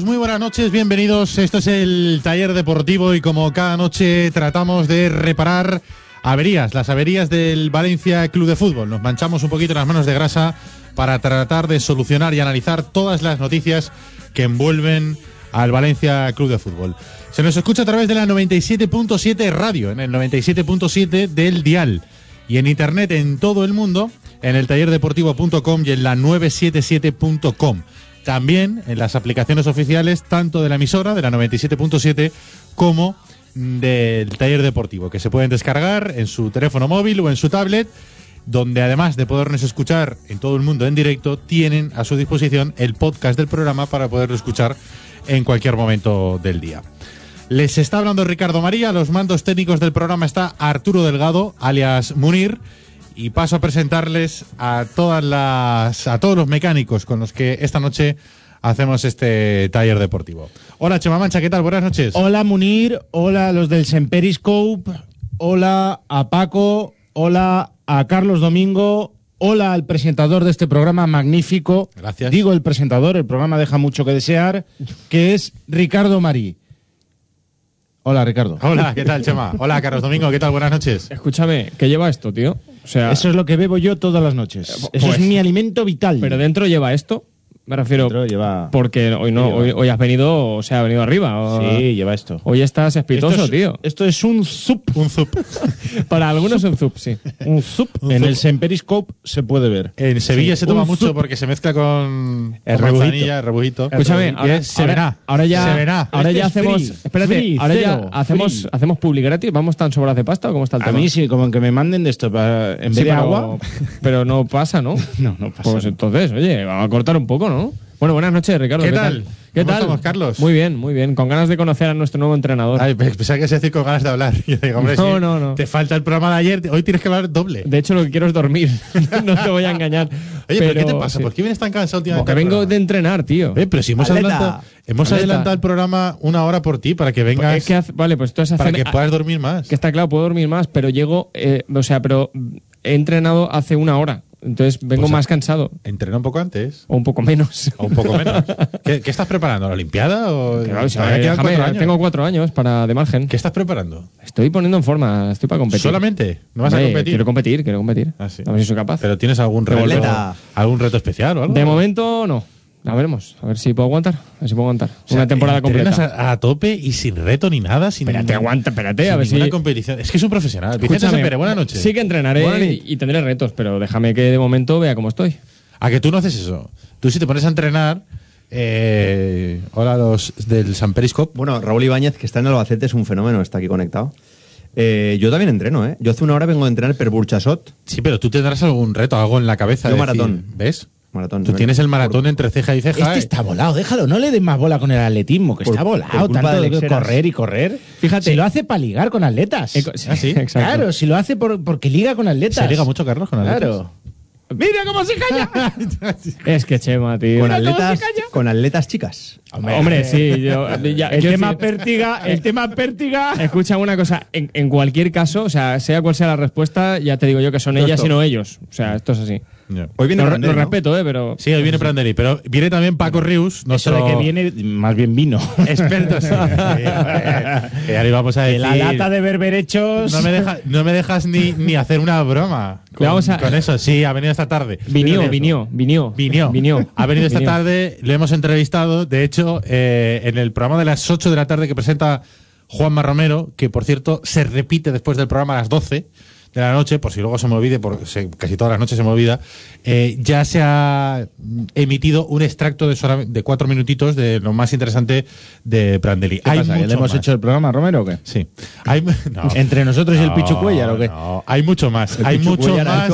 Muy buenas noches, bienvenidos. Esto es el taller deportivo y como cada noche tratamos de reparar averías, las averías del Valencia Club de Fútbol. Nos manchamos un poquito las manos de grasa para tratar de solucionar y analizar todas las noticias que envuelven al Valencia Club de Fútbol. Se nos escucha a través de la 97.7 radio, en el 97.7 del dial y en internet en todo el mundo, en el tallerdeportivo.com y en la 977.com. También en las aplicaciones oficiales, tanto de la emisora, de la 97.7, como del taller deportivo, que se pueden descargar en su teléfono móvil o en su tablet, donde además de podernos escuchar en todo el mundo en directo, tienen a su disposición el podcast del programa para poderlo escuchar en cualquier momento del día. Les está hablando Ricardo María, los mandos técnicos del programa está Arturo Delgado, alias Munir, y paso a presentarles a todas las a todos los mecánicos con los que esta noche hacemos este taller deportivo. Hola Chema Mancha, ¿qué tal? Buenas noches. Hola Munir, hola a los del Semperiscope, hola a Paco, hola a Carlos Domingo, hola al presentador de este programa magnífico. Gracias. Digo el presentador, el programa deja mucho que desear, que es Ricardo Marí. Hola Ricardo. Hola, ¿qué tal Chema? Hola Carlos Domingo, ¿qué tal? Buenas noches. Escúchame, ¿qué lleva esto, tío? O sea, Eso es lo que bebo yo todas las noches. Eso pues- es mi alimento vital. pero dentro lleva esto. Me refiero lleva- porque hoy no, hoy, hoy has venido, o sea, ha venido arriba. o- Sí, lleva esto. Hoy estás espitoso, esto es, tío. Esto es un zup. Un zup. Para algunos un zup, sí. Un zup. En el Semperiscope se puede ver. En Sevilla Sí, se toma mucho zup. porque se mezcla con El con rebujito. manzanilla, el rebujito. Escúchame, ahora, se verá. ahora ya, Se verá. ahora Este ya es hacemos, free, espérate, free, ahora ya hacemos, free. hacemos publi gratis, vamos tan sobrados de pasta o cómo está el A tema. mí sí, como que me manden de esto para, en Sí, vez de agua. Pero no pasa, ¿no? No, no pasa. Pues entonces, oye, vamos a cortar un poco, ¿no? Bueno, buenas noches, Ricardo. ¿Qué tal? ¿Qué ¿Cómo tal? estamos, Carlos? Muy bien, muy bien. Con ganas de conocer a nuestro nuevo entrenador. Ay, pensaba que se decir con ganas de hablar. Yo digo, hombre, No, sí, no, no. Te falta el programa de ayer, hoy tienes que hablar doble. De hecho, lo que quiero es dormir. no te voy a engañar. Oye, pero, ¿qué te pasa? sí. ¿Por qué vienes tan cansado últimamente? Porque vengo de entrenar, tío. Eh, pero si hemos, Atleta. adelantado, hemos Atleta. adelantado el programa una hora por ti para que vengas, Es que hace- vale, pues entonces para hace- que puedas dormir más. que está claro, puedo dormir más, pero llego, eh, o sea, pero he entrenado hace una hora. Entonces vengo Pues, más cansado. Entrena un poco antes. O un poco menos. O un poco menos. ¿Qué, qué estás preparando? ¿La Olimpiada? O Claro, o sea, Todavía quedan déjame, cuatro años. tengo cuatro años para de margen. ¿Qué estás preparando? Estoy poniendo en forma, estoy para competir. ¿Solamente? ¿No vas a competir? Quiero competir, quiero competir. Ah, sí. A ver si soy capaz. ¿Pero tienes algún reto, algún reto especial o algo? De momento, no. A veremos. A ver si puedo aguantar. A ver si puedo aguantar. O sea, Una temporada completa. A, a tope y sin reto ni nada. Sin, Espérate, aguanta, espérate, sin a ver si. competición. Es que es un profesional. Vicente buenas noches. Sí que entrenaré y, tendré retos, pero déjame que de momento vea cómo estoy. A que tú no haces eso. Tú si te pones a entrenar... Eh, hola los del San Periscope. Bueno, Raúl Ibáñez, que está en Albacete, es un fenómeno, está aquí conectado. Eh, yo también entreno, ¿eh? Yo hace una hora vengo de entrenar per Burchasot, Sí, pero tú tendrás algún reto, algo en la cabeza. Yo de maratón. decir, ¿Ves? Maratón. Tú tienes el maratón entre ceja y ceja. Este eh. está volado, déjalo, no le des más bola con el atletismo, que Por- está volado, tanto de correr y correr. Fíjate. si lo hace para ligar con atletas. Sí, Ah, sí. exacto. Claro, si lo hace por- porque liga con atletas. Se liga mucho, Carlos, con atletas. Claro. Mira cómo se calla. Es que Chema, tío. Con ¿cómo se atletas, con atletas chicas. Hombre, sí, yo, ya- el tema pértiga, el tema pértiga. Escucha una cosa, en, en cualquier caso, o sea, sea cual sea la respuesta, ya te digo yo que son ellas y no ellos. O sea, esto es así. Ya. Hoy viene Lo, Prandelli, lo ¿no? respeto, ¿eh? Pero. Sí, hoy viene Prandelli, pero viene también Paco Rius, Eso nuestro de que viene, más bien vino. experto. sí. que ya le vamos a De decir. la lata de berberechos. No me, deja- no me dejas ni, ni hacer una broma con, vamos a- con eso. Sí, ha venido esta tarde. Vinió, Eso. vinió, vinió. Vinió. Vinió. Ha venido esta Vinió. tarde, lo hemos entrevistado. De hecho, eh, en el programa de las 8 de la tarde que presenta Juanma Romero, que por cierto se repite después del programa a las 12 de la noche, por si luego se me olvide, porque se- casi todas las noches se me olvida, eh, ya se ha emitido un extracto de, de cuatro minutitos de lo más interesante de Prandelli. ¿Qué Hay pasa? ¿Que mucho le hemos más. hecho el programa, Romero, o qué? Sí. Hay, no. ¿Entre nosotros y el No, Pichu Cuellar, o qué? no, hay mucho más. El hay mucho más.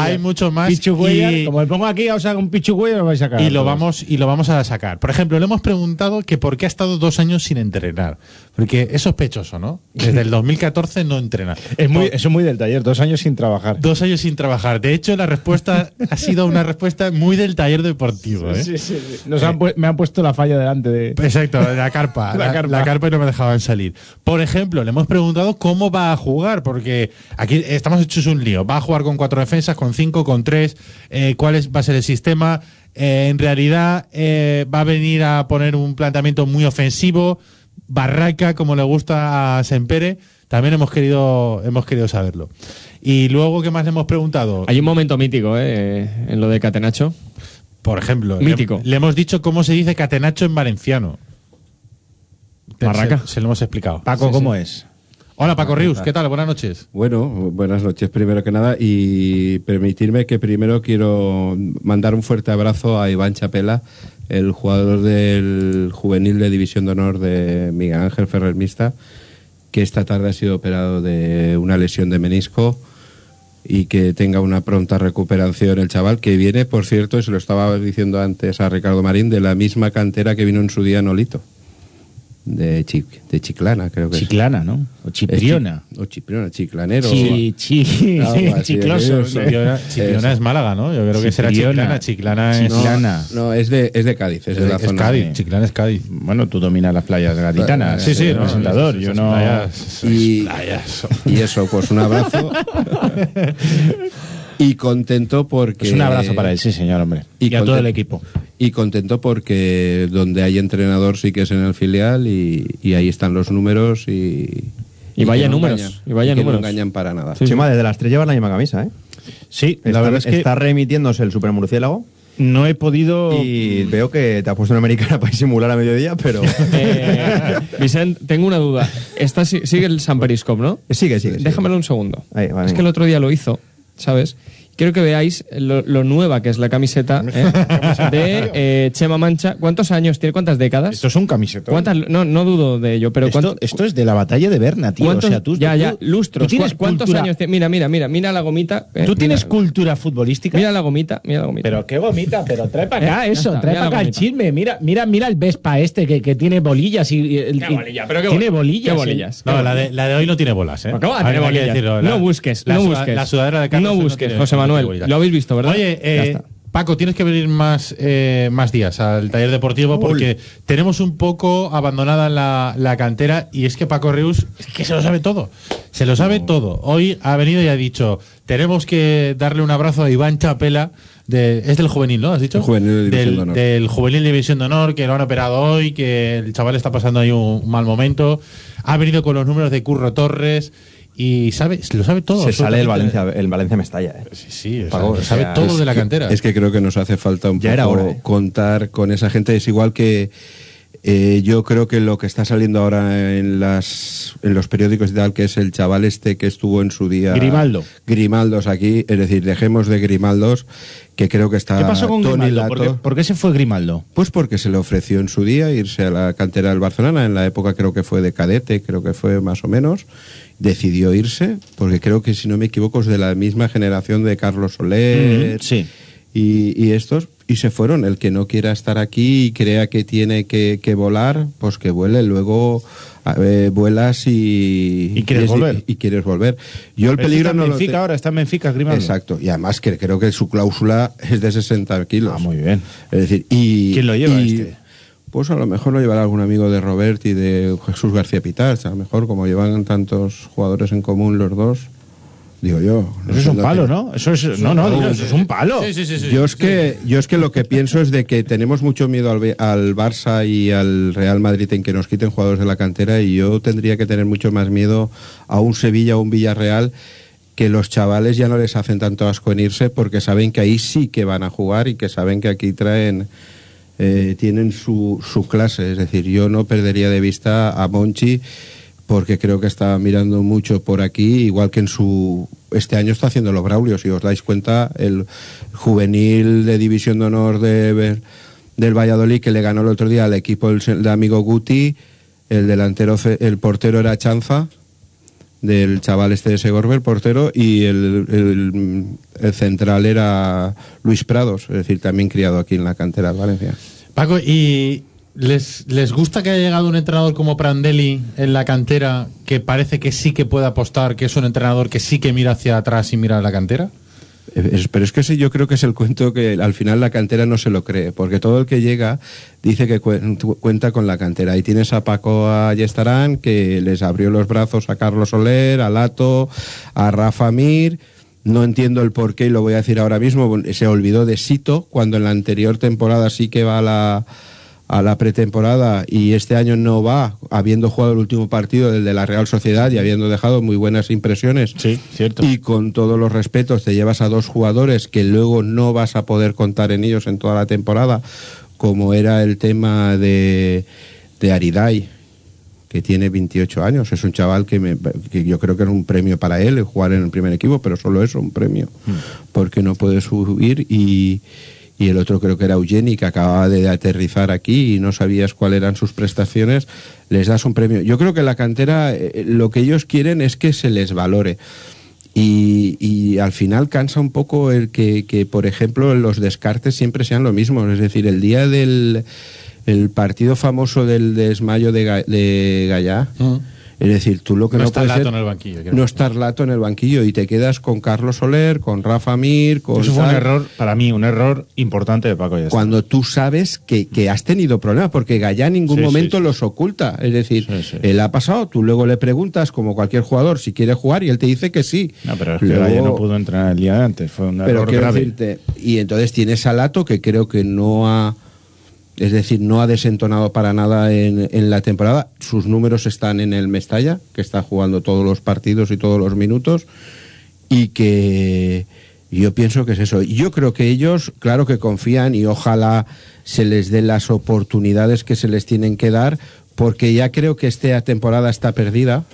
Hay mucho más. Pichu Cuellar, y- como le pongo aquí, os hago un Pichu Cuellar, lo vais a sacar. y lo vamos y lo vamos a sacar. Por ejemplo, le hemos preguntado que por qué ha estado dos años sin entrenar, porque es sospechoso, ¿no? Desde el 2014 no entrena. Es muy, eso es muy del taller, dos años sin trabajar. dos años sin trabajar. De hecho, la respuesta ha sido una respuesta muy del taller deportivo. ¿eh? Sí, sí, sí. Nos han me han puesto la falla delante de. Exacto, la carpa, La la, carpa. la carpa y no me dejaban salir. Por ejemplo, le hemos preguntado cómo va a jugar, porque aquí estamos hechos un lío. ¿Va a jugar con cuatro defensas, con cinco, con tres? Eh, ¿Cuál es, va a ser el sistema? Eh, en realidad, eh, va a venir a poner un planteamiento muy ofensivo, barraca, como le gusta a Sempere. También hemos querido, hemos querido saberlo. Y luego, ¿qué más le hemos preguntado? Hay un momento mítico, ¿eh? En lo de Catenacho. Por ejemplo, le- Mítico. Le, hemos dicho cómo se dice catenacho en valenciano. Barraca. Se, se lo hemos explicado. Paco, Sí, ¿cómo sí. es? Hola Paco Rius, ¿qué tal? Buenas noches. Bueno, buenas noches primero que nada y permitirme que primero quiero mandar un fuerte abrazo a Iván Chapela, el jugador del juvenil de División de Honor de Miguel Ángel Ferrer Mista, que esta tarde ha sido operado de una lesión de menisco y que tenga una pronta recuperación el chaval, que viene, por cierto, y se lo estaba diciendo antes a Ricardo Marín, de la misma cantera que vino en su día Nolito, de, Chi- de Chiclana, creo que es. Chiclana, ¿no? O Es Chipriona. chi- O Chipriona, chiclanero. Chi, chi, chicloso. Eso. es Málaga, ¿no? Yo creo que será. Chiclana. Chiclana es, No, Chiclana. No, es de, es de Cádiz, es, de la es zona. Cádiz. de- Chiclana es Cádiz. Bueno, tú dominas las playas gaditanas. Sí, sí, eh, no, presentador. Yo no. playas- Y, esas playas. y eso, pues un abrazo. y contento porque. Pues un abrazo para él, sí, señor, hombre. Y, a todo el equipo. Y contento porque donde hay entrenador sí que es en el filial y, y ahí están los números y. Y vaya no números, engañan, y vaya que números. no engañan para nada. Sí, desde las tres llevas la misma camisa, ¿eh? Sí, la está, verdad es que está remitiéndose el supermurciélago no he podido. y veo que te has puesto una americana para disimular a mediodía, pero... Eh, Vicent, tengo una duda. Esta si- sigue el San Periscope, ¿no? sigue, sigue. sigue. Déjamelo un segundo. Ahí, vale, es que el otro día lo hizo, ¿sabes? Quiero que veáis lo, lo nueva que es la camiseta ¿eh? de eh, Chema Mancha. ¿Cuántos años tiene? ¿Cuántas décadas? Esto es un camisetón. ¿Cuántas? No, no dudo de ello, pero esto, ¿cuánto- esto es de la batalla de Berna, tío. O ¿cuántos- sea, tú, ya, tú- ya, lustros. tú tienes ¿Cu- ¿Cuántos cultura- años tiene? Mira, mira, mira, mira la gomita. eh, ¿Tú tienes mira, cultura futbolística? Mira la gomita, mira la gomita. Pero qué gomita, pero trae para acá ya eso, está, trae para acá el chisme. Mira, mira, mira el Vespa este que, que tiene bolillas y, y el- ¿Qué y- bolilla? ¿Pero qué tiene bol- bolillas. qué bolillas? No, la de, la de hoy no tiene bolas, ¿eh? No busques, la no busques. La sudadera de Carlos No busques, José Manuel. Lo habéis visto, ¿verdad? Oye, eh. Paco, tienes que venir más, eh, más días al taller deportivo porque tenemos un poco abandonada la, la cantera y es que Paco Reus es que se lo sabe todo. Se lo sabe todo. Hoy ha venido y ha dicho, tenemos que darle un abrazo a Iván Chapela. De, es del juvenil, ¿no? ¿Has dicho? El juvenil de División del, de Honor. del juvenil de División de Honor, que lo han operado hoy, que el chaval está pasando ahí un mal momento. Ha venido con los números de Curro Torres y sabe, lo sabe todo. Se sale el. Valencia, el Valencia me estalla, ¿eh? Sí, sí, o Paco, sea, o sabe todo es de la que- cantera. Es que creo que nos hace falta un Ya poco era hora, ¿eh? contar con esa gente. Es igual que eh, yo creo que lo que está saliendo ahora en las en los periódicos y tal, que es el chaval este que estuvo en su día. Grimaldo. Grimaldos aquí, es decir, dejemos de Grimaldos, que creo que está ¿Qué pasó con Tony Grimaldo? ¿Por qué, por qué se fue Grimaldo? Pues porque se le ofreció en su día irse a la cantera del Barcelona, en la época creo que fue de cadete, creo que fue más o menos. Decidió irse, porque creo que si no me equivoco es de la misma generación de Carlos Soler Mm, sí. y, y estos, y se fueron. El que no quiera estar aquí y crea que tiene que, que volar, pues que vuele. Luego ver, vuelas y... Y quieres es- volver. Y, quieres volver. Yo el Pero peligro está no en lo Benfica te- ahora, está en Benfica, Grimaldo. Exacto. Y además que creo que su cláusula es de 60 kilos. Ah, muy bien. Es decir, y... ¿Quién lo lleva este? Pues a lo mejor lo llevará algún amigo de Robert y de Jesús García Pitas. A lo mejor, como llevan tantos jugadores en común los dos, digo yo. no Eso es un lo palo, que- ¿no? Eso es, no, no, digo, eso es un palo. Sí, sí, sí, sí. Yo es que yo es que lo que pienso es de que tenemos mucho miedo al, al Barça y al Real Madrid en que nos quiten jugadores de la cantera y yo tendría que tener mucho más miedo a un Sevilla o un Villarreal que los chavales ya no les hacen tanto asco en irse porque saben que ahí sí que van a jugar y que saben que aquí traen eh, tienen su, su clase. Es decir, yo no perdería de vista a Monchi porque creo que está mirando mucho por aquí, igual que en su este año está haciendo los Braulio, si os dais cuenta, el juvenil de División de Honor de, del Valladolid que le ganó el otro día al equipo del amigo Guti, el delantero, el portero era Chanza, del chaval este de Segorbe, el portero, y el, el- central era Luis Prados, es decir, también criado aquí en la cantera de Valencia. Paco, ¿y les, les gusta que haya llegado un entrenador como Prandelli en la cantera que parece que sí que puede apostar, que es un entrenador que sí que mira hacia atrás y mira a la cantera? Es- pero es que ese yo creo que es el cuento que al final la cantera no se lo cree, porque todo el que llega dice que cuen- cuenta con la cantera. Y tienes a Paco Ayestarán, que les abrió los brazos a Carlos Soler, a Lato, a Rafa Mir. No entiendo el por qué, y lo voy a decir ahora mismo, se olvidó de Sito, cuando en la anterior temporada sí que va a la, a la pretemporada y este año no va, habiendo jugado el último partido del de la Real Sociedad y habiendo dejado muy buenas impresiones. Sí, cierto. Y con todos los respetos, te llevas a dos jugadores que luego no vas a poder contar en ellos en toda la temporada, como era el tema de, de Aridai, que tiene 28 años. Es un chaval que, me- que yo creo que es un premio para él jugar en el primer equipo, pero solo eso, un premio, porque no puede subir y. Y el otro creo que era Eugeni, que acababa de aterrizar aquí y no sabías cuáles eran sus prestaciones, les das un premio. Yo creo que la cantera, eh, lo que ellos quieren es que se les valore. Y, y al final cansa un poco el que, que, por ejemplo, los descartes siempre sean lo mismo. Es decir, el día del el partido famoso del desmayo de, Ga- de Gallá, es decir, tú lo que No no, está puede Lato ser- en el banquillo. No estar lato en el banquillo y te quedas con Carlos Soler, con Rafa Mir, con Eso fue un error, para mí, un error importante de Paco. Ayestarán. cuando tú sabes que, que has tenido problemas, porque Gallá en ningún Sí, momento sí. los oculta. Es decir, él ha pasado, tú luego le preguntas, como cualquier jugador, si quiere jugar y él te dice que sí. No, pero es que Gallá no pudo entrenar el día de antes. Fue un pero error grave. decirte, y entonces tienes a Lato que creo que no ha, es decir, no ha desentonado para nada en, la temporada. Sus números están en el Mestalla, que está jugando todos los partidos y todos los minutos, y que yo pienso que es eso. Yo creo que ellos, claro que confían y ojalá se les den las oportunidades que se les tienen que dar, porque ya creo que esta temporada está perdida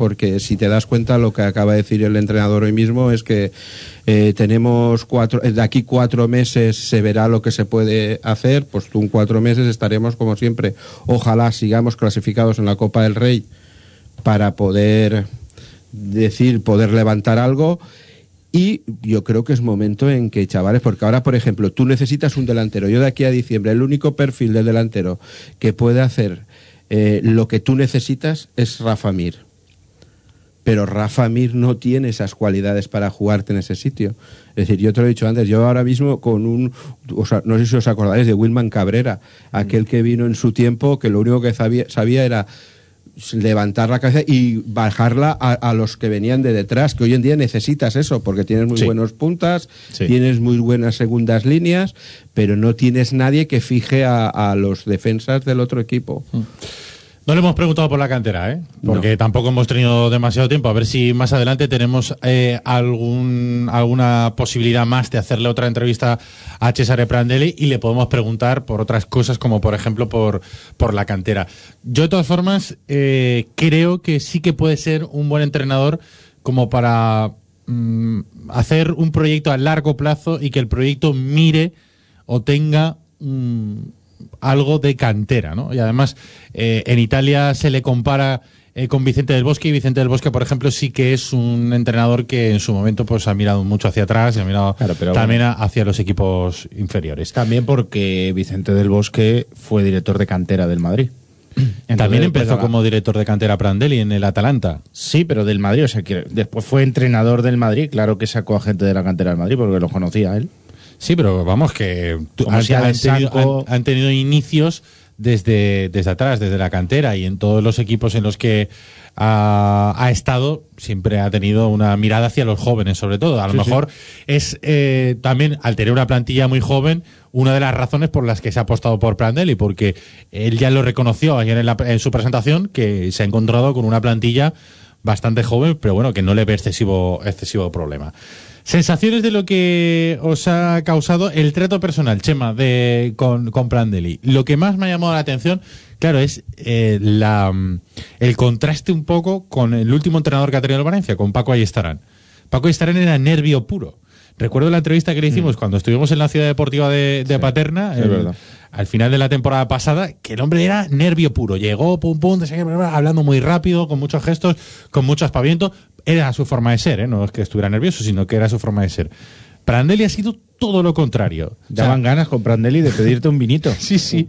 porque si te das cuenta lo que acaba de decir el entrenador hoy mismo es que eh, tenemos cuatro, eh, de aquí cuatro meses se verá lo que se puede hacer, pues tú en cuatro meses estaremos como siempre. Ojalá sigamos clasificados en la Copa del Rey para poder decir, poder levantar algo. Y yo creo que es momento en que, chavales, porque ahora, por ejemplo, tú necesitas un delantero. Yo de aquí a diciembre, el único perfil del delantero que puede hacer eh, lo que tú necesitas es Rafa Mir pero Rafa Mir no tiene esas cualidades para jugarte en ese sitio. Es decir, yo te lo he dicho antes, yo ahora mismo con un, o sea, no sé si os acordáis de Wilman Cabrera, aquel que vino en su tiempo que lo único que sabía, sabía era levantar la cabeza y bajarla a, a los que venían de detrás, que hoy en día necesitas eso, porque tienes muy Sí. buenos puntas, Sí. tienes muy buenas segundas líneas, pero no tienes nadie que fije a, a los defensas del otro equipo. No le hemos preguntado por la cantera, ¿eh? Porque tampoco hemos tenido demasiado tiempo. A ver si más adelante tenemos eh, algún, alguna posibilidad más de hacerle otra entrevista a Cesare Prandelli y le podemos preguntar por otras cosas, como por ejemplo por, por la cantera. Yo, de todas formas, eh, creo que sí que puede ser un buen entrenador como para mm, hacer un proyecto a largo plazo y que el proyecto mire o tenga mm, algo de cantera, ¿no? Y además, eh, en Italia se le compara eh, con Vicente del Bosque y Vicente del Bosque, por ejemplo, sí que es un entrenador que en su momento pues ha mirado mucho hacia atrás y ha mirado Claro, pero también hacia los equipos inferiores. También porque Vicente del Bosque fue director de cantera del Madrid. Entonces, también después empezó la- como director de cantera Prandelli en el Atalanta. Sí, pero del Madrid, o sea, que después fue entrenador del Madrid, claro que sacó a gente de la cantera del Madrid porque lo conocía él. Sí, pero vamos que han, si han tenido, han- han tenido inicios desde, desde atrás, desde la cantera y en todos los equipos en los que ha, ha estado siempre ha tenido una mirada hacia los jóvenes, sobre todo. A lo mejor es eh, también al tener una plantilla muy joven una de las razones por las que se ha apostado por Prandelli, porque él ya lo reconoció ayer en, la- en su presentación que se ha encontrado con una plantilla bastante joven, pero bueno, que no le ve excesivo, excesivo problema. Sensaciones de lo que os ha causado el trato personal, Chema, de, con, con Prandelli. Lo que más me ha llamado la atención, claro, es eh, la, mm, el contraste un poco con el último entrenador que ha tenido el Valencia, con Paco Ayestarán. Paco Ayestarán era nervio puro. Recuerdo la entrevista que le hicimos cuando estuvimos en la ciudad deportiva de, de Paterna, el- al final de la temporada pasada, que el hombre era nervio puro. Llegó, pum, pum, hablando muy rápido, con muchos gestos, con mucho aspaviento. Era su forma de ser, ¿eh? no es que estuviera nervioso, sino que era su forma de ser. Prandelli ha sido todo lo contrario. O sea, Daban ganas con Prandelli de pedirte un vinito. Sí, sí.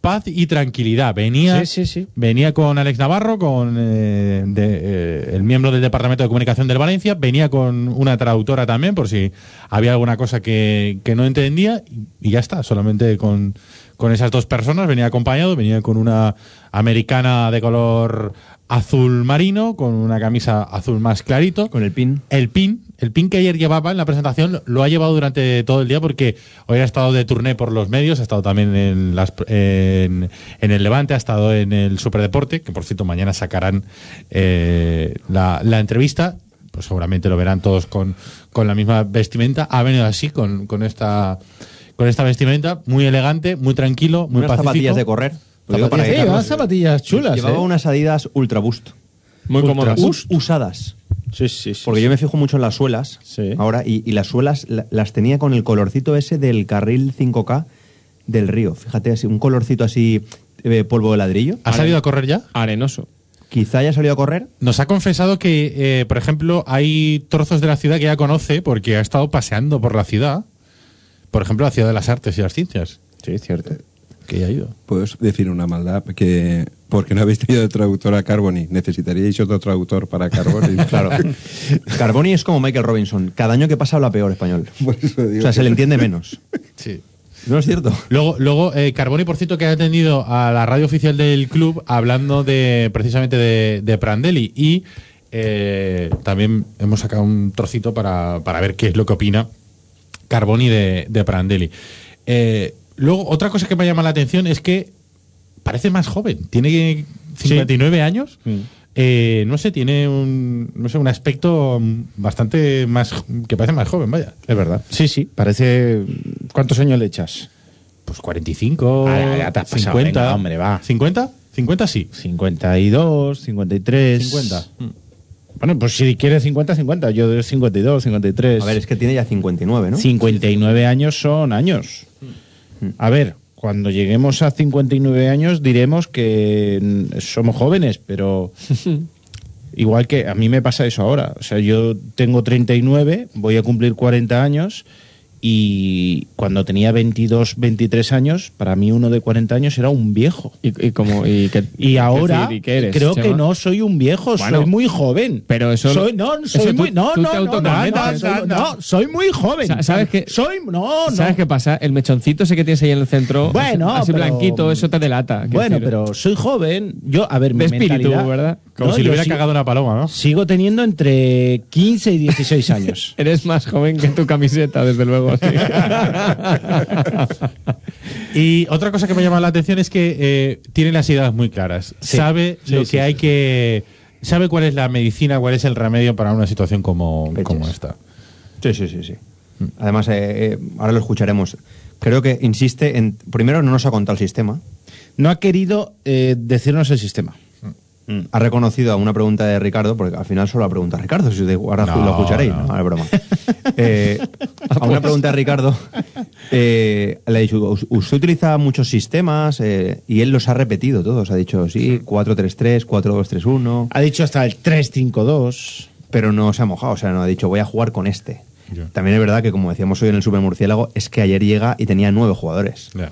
Paz y tranquilidad. Venía, Sí, sí, sí. venía con Alex Navarro, con eh, de, eh, el miembro del Departamento de Comunicación del Valencia, venía con una traductora también, por si había alguna cosa que, que no entendía, y, y ya está, solamente con, con esas dos personas, venía acompañado, venía con una americana de color azul marino, con una camisa azul más clarito. Con el pin. El pin, el pin que ayer llevaba en la presentación, lo- ha llevado durante todo el día porque hoy ha estado de turné por los medios, ha estado también en, las, en, en el Levante, ha estado en el Superdeporte, que por cierto mañana sacarán eh, la, la entrevista, pues seguramente lo verán todos con, con la misma vestimenta. Ha venido así, con, con esta con esta vestimenta, muy elegante, muy tranquilo, muy Unas pacífico. zapatillas de correr. Lo digo para Carlos- zapatillas chulas. Llevaba ¿eh? unas Adidas Ultra Boost. Muy cómodas. Us- usadas. Sí, sí, sí. Porque yo me fijo mucho en las suelas Sí. ahora y, y las suelas la- las tenía con el colorcito ese del carril 5K del río. Fíjate, así, un colorcito así, eh, polvo de ladrillo. ¿Ha salido a correr ya? Arenoso. Quizá haya salido a correr. Nos ha confesado que, eh, por ejemplo, hay trozos de la ciudad que ya conoce porque ha estado paseando por la ciudad. Por ejemplo, la ciudad de las artes y las ciencias, Sí, cierto. Que ya ha ido. Puedes decir una maldad que porque no habéis tenido traductor a Carboni, necesitaríais otro traductor para Carboni. Claro. Carboni es como Michael Robinson. Cada año que pasa habla peor español. Por eso digo O sea, se le entiende menos. Sí. ¿No es cierto? Luego, luego eh, Carboni, por cierto, que ha atendido a la radio oficial del club hablando de precisamente de, de Prandelli. Y eh, también hemos sacado un trocito para, para ver qué es lo que opina Carboni de, de Prandelli. Eh, luego, otra cosa que me llama la atención es que parece más joven. Tiene 59 años. Eh, no sé, tiene un, no sé, un aspecto mm, bastante más. que parece más joven, vaya. Es verdad. Sí, sí. Parece. ¿Cuántos años le echas? Pues 45, Ah, ya te has pasado, 50. venga, hombre, va. ¿50? 50 sí. 52, 53. 50. Bueno, pues si quieres 50, 50. Yo de 52, 53. A ver, es que tiene ya 59, ¿no? 59 años son años. A ver, cuando lleguemos a 59 años diremos que somos jóvenes, pero igual que a mí me pasa eso ahora. O sea, yo tengo 39, voy a cumplir 40 años y cuando tenía 22, 23 años, para mí uno de 40 años era un viejo. Y, y como, y, que- Y ahora decir, ¿y qué eres, creo que no soy un viejo, Bueno, soy muy joven. pero eso- soy no, eso soy tú- muy no, tú no, no, no, autoconvences. no, soy- no, soy muy joven. Sa- ¿sabes qué? Soy no, no. ¿Sabes qué pasa? El mechoncito ese que tienes ahí en el centro, Bueno, así pero- blanquito, eso te delata. Bueno, decir. pero soy joven. Yo, a ver, mi De espíritu, mentalidad- ¿verdad? Como No, si le hubiera sigo- cagado una paloma, ¿no? Sigo teniendo entre 15 y 16 años. Eres más joven que tu camiseta, desde luego. Y otra cosa que me llama la atención es que eh, tiene las ideas muy claras. Sí. Sabe Sí, lo sí, que hay que. Sabe cuál es la medicina, cuál es el remedio para una situación como, como esta. Sí, sí, sí, sí. Además, eh, eh, ahora lo escucharemos. Creo que insiste en. Primero, no nos ha contado el sistema. No ha querido eh, decirnos el sistema. Mm, ha reconocido a una pregunta de Ricardo, porque al final solo la pregunta Ricardo, si de- ahora No, lo escucharéis, no. no, es broma. Eh, a una pregunta de Ricardo, eh, le ha dicho, "Us- usted utiliza muchos sistemas eh, y él los ha repetido todos. Ha dicho, sí, 4-3-3, 4-2-3-1, Ha dicho hasta el 3-5-2. pero no se ha mojado, o sea, no ha dicho, voy a jugar con este. También es verdad que, como decíamos hoy en el Super Murciélago, es que ayer llega y tenía nueve jugadores. Ya.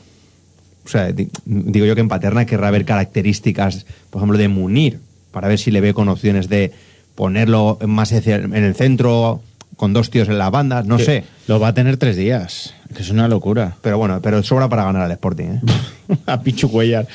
O sea, di- digo yo que en Paterna querrá ver características, por ejemplo, de Munir, para ver si le ve con opciones de ponerlo más en el centro, con dos tíos en las bandas, no Que sé. Lo va a tener tres días. Que es una locura. Pero bueno, pero sobra para ganar al Sporting. ¿eh? a Pichu Cuellar.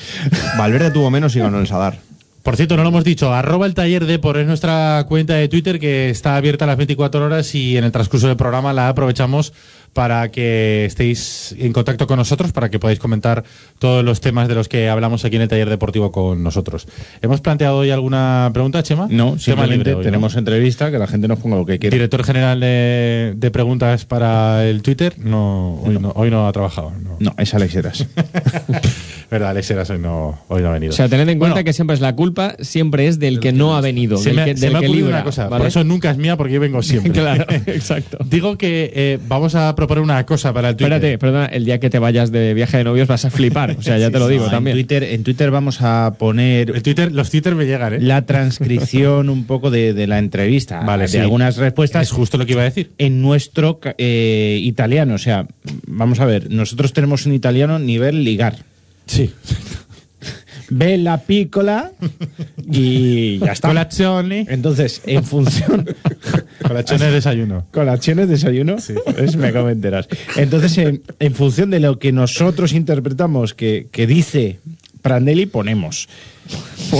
Valverde tuvo menos y ganó el Sadar. Por cierto, no lo hemos dicho, arroba el taller de por es nuestra cuenta de Twitter que está abierta a las 24 horas y en el transcurso del programa la aprovechamos para que estéis en contacto con nosotros, para que podáis comentar todos los temas de los que hablamos aquí en el taller deportivo con nosotros. ¿Hemos planteado hoy alguna pregunta, Chema? No, simplemente hoy, ¿no? tenemos entrevista, que la gente nos ponga lo que quiera. Director general de, de preguntas para el Twitter, no, hoy no, hoy no ha trabajado. No. No, es Alex Heras. Verdad, Alex Heras hoy no, hoy no ha venido. O sea, tened en cuenta Bueno, que siempre es la culpa, siempre es del que no ha venido, se del me, que, se del me ha que ocurrido libra, una cosa, ¿vale? por eso nunca es mía porque yo vengo siempre. claro, exacto. Digo que eh, vamos a proponer una cosa para el Twitter. Espérate, perdona, el día que te vayas de viaje de novios vas a flipar, o sea, ya te lo digo No, también. En Twitter, en Twitter vamos a poner El Twitter, los Twitter me llegan, ¿eh? la transcripción un poco de, de la entrevista, Vale, de sí. algunas respuestas Es justo lo que iba a decir. en nuestro eh, italiano. O sea, vamos a ver, nosotros tenemos un italiano nivel ligar. Sí. Bella piccola y ya está. Colazione. Entonces, en función Colazione de desayuno. Colaciones, desayuno, es me comentarás. Entonces, en, en función de lo que nosotros interpretamos que, que dice Prandelli, ponemos.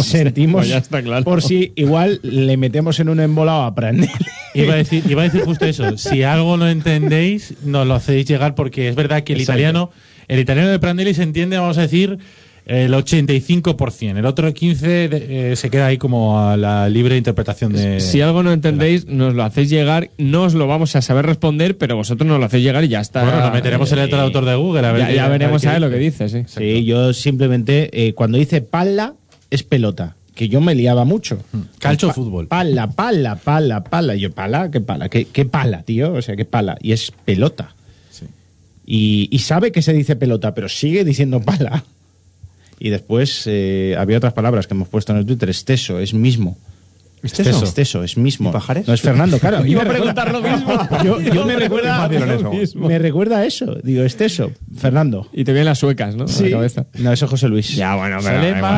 Sentimos pues ya está claro. por si igual le metemos en un embolado a Prandelli. Iba a, decir, iba a decir justo eso. Si algo no entendéis, nos lo hacéis llegar porque es verdad que el Exacto. italiano, el italiano de Prandelli se entiende, vamos a decir, el 85%. El otro 15% de- eh, se queda ahí como a la libre interpretación de. Si algo no entendéis, nos lo hacéis llegar, no os lo vamos a saber responder, pero vosotros nos lo hacéis llegar y ya está. Bueno, lo meteremos en el traductor de Google. A ver ya, veremos a ver lo dice. que dice, sí. Sí, yo simplemente, eh, cuando dice pala, es pelota. Que yo me liaba mucho. Calcio Pa- fútbol. Pala, pala, pala, pala. Y yo, pala, ¿qué pala? ¿Qué, qué pala, tío? O sea, ¿qué pala? Y es pelota. Y, y sabe que se dice pelota, pero sigue diciendo pala. Y después eh, había otras palabras que hemos puesto en el Twitter. Esteso, es mismo. Esteso. Esteso, es mismo. ¿Y Pajares? No es Fernando, claro. Iba a Me recuerda- preguntar lo mismo. Yo, yo me recuerda, me recuerda a eso. Digo, Esteso, Fernando. Y te vienen las suecas, ¿no? A la cabeza. No, eso es José Luis. Ya, bueno, pero Sale da igual.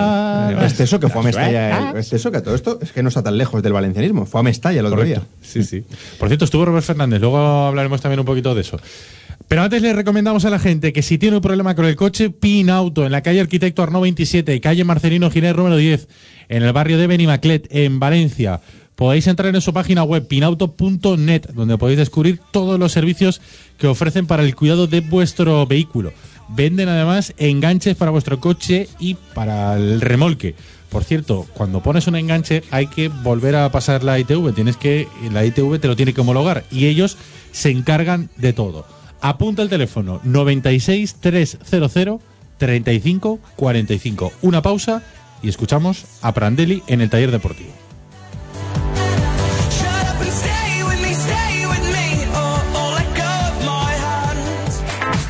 mal. Este eso que fue a Mestalla. el- este eso que todo esto es que no está tan lejos del valencianismo. Fue a Mestalla el otro Correcto. día. Sí, sí. Por cierto, estuvo Robert Fernández. Luego hablaremos también un poquito de eso. Pero antes le recomendamos a la gente que si tiene un problema con el coche, Pin Auto, en la calle Arquitecto Arnaud 27, calle Marcelino Giner número 10, en el barrio de Benimaclet, en Valencia. Podéis entrar en su página web pinauto.net, donde podéis descubrir todos los servicios que ofrecen para el cuidado de vuestro vehículo. Venden además enganches para vuestro coche y para el remolque. Por cierto, cuando pones un enganche hay que volver a pasar la ITV. Tienes que la ITV te lo tiene que homologar y ellos se encargan de todo. Apunta el teléfono 96 300 35 45. Una pausa y escuchamos a Prandelli en el taller deportivo.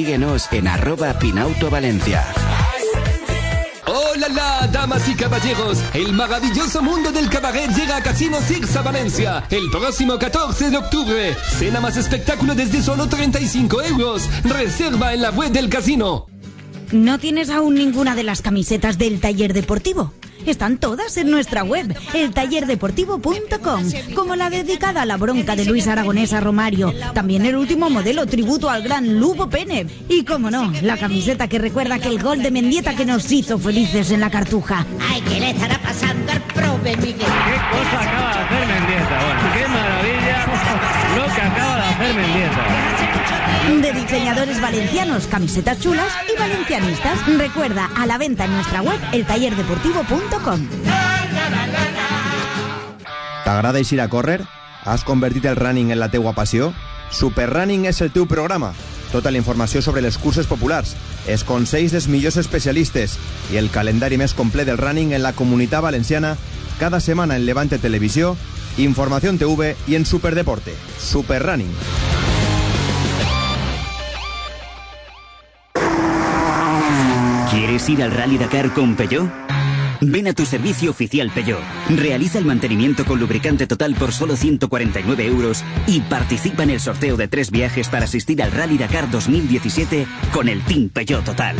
síguenos en arroba Pinauto Valencia. ¡Hola, la, damas y caballeros! El maravilloso mundo del cabaret llega a Casino Six a Valencia el próximo 14 de octubre. Cena más espectáculo desde solo 35 euros. Reserva en la web del casino. ¿No tienes aún ninguna de las camisetas del taller deportivo? Están todas en nuestra web, eltallerdeportivo.com, como la dedicada a la bronca de Luis Aragonesa Romario. También el último modelo tributo al gran Lupo Pene. Y como no, la camiseta que recuerda aquel gol de Mendieta que nos hizo felices en la cartuja. Ay, ¿qué le estará pasando al profe Miguel? ¿Qué cosa acaba de hacer Mendieta? Bueno, qué maravilla lo que acaba de hacer Mendieta. De diseñadores valencianos, camisetas chulas y valencianistas. Recuerda, a la venta en nuestra web, eltallerdeportivo.com. T'agrada eixir a córrer? Has convertit el running en la teua passió? Super Running és el teu programa. Tota la informació sobre les curses populars, els consells dels millors especialistes i el calendari més complet del running en la comunitat valenciana cada setmana en Levante Televisió, Informació TV i en Superdeporte. Super ¿Quieres ir al Rally Dakar con Peugeot? Ven a tu servicio oficial Peugeot. Realiza el mantenimiento con lubricante total por solo 149 euros y participa en el sorteo de tres viajes para asistir al Rally Dakar 2017 con el Team Peugeot Total.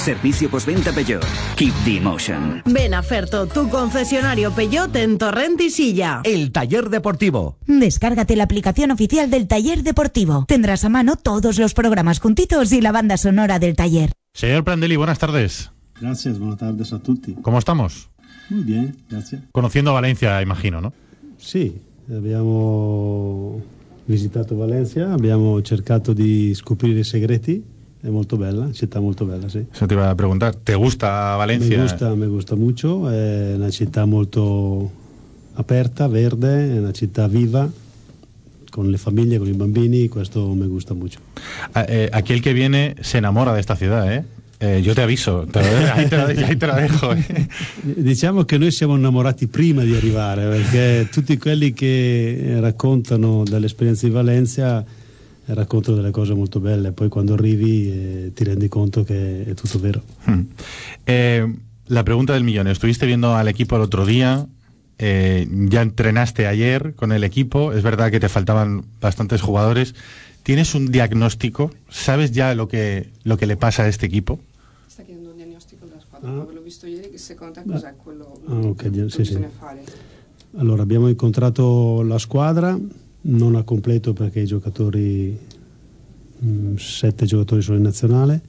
Servicio postventa Peugeot. Keep the emotion. Ven a Ferto, tu concesionario Peugeot en Torrent y Silla. El taller deportivo. Descárgate la aplicación oficial del taller deportivo. Tendrás a mano todos los programas juntitos y la banda sonora del taller. Señor Prandelli, buenas tardes. Gracias, buenas tardes a tutti. ¿Cómo estamos? Muy bien, gracias. Conociendo Valencia, imagino, ¿no? Sì, abbiamo visitato Valencia, abbiamo cercato di scoprire segreti, è molto bella, città molto bella, sì. Eso te iba a preguntar. ¿Te gusta Valencia? Me gusta, me gusta mucho, è una città molto aperta, verde, è una città viva, con le famiglie, con i bambini, questo mi gusta mucho. Ah, eh, aquí el que viene se enamora de esta ciudad, ¿eh? Eh, yo te aviso, te lo- ahí, te lo, ahí te lo dejo. ¿eh? Diciamo che noi siamo innamorati prima di arrivare, perché tutti quelli che raccontano dell'esperienza di Valencia raccontano delle cose molto belle, poi quando arrivi eh, ti rendi conto che è tutto vero. Hmm. Eh, la pregunta del millón. Estuviste viendo al equipo el otro día, eh, ya entrenaste ayer con el equipo, es verdad que te faltaban bastantes jugadores. ¿Tienes un diagnóstico? ¿Sabes ya lo que, lo que le pasa a este equipo? Sta chiedendo un diagnostico della squadra, come l'ho visto ieri, che secondo te cos'è quello Ah, ok, che sì, sì. fare? Allora, abbiamo incontrato la squadra, non a completo perché i giocatori, mh, sette giocatori sono in nazionale,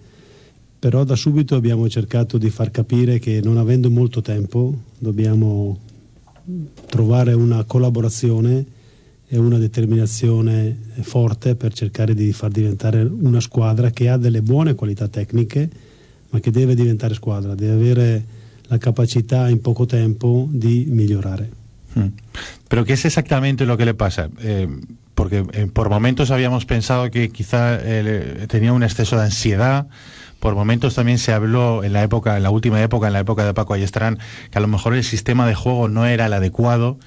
però da subito abbiamo cercato di far capire che non avendo molto tempo dobbiamo trovare una collaborazione e una determinazione forte per cercare di far diventare una squadra che ha delle buone qualità tecniche, ma che deve diventare squadra, deve avere la capacità in poco tempo di migliorare. Hmm. ¿Pero qué es exactamente lo que le pasa? Eh, porque eh, por momentos habíamos pensado que quizá eh, tenía un exceso de ansiedad. Por momentos también se habló en la época, en la última época, en la época de Paco Ayestarán, que a lo mejor el sistema de juego no era el adecuado.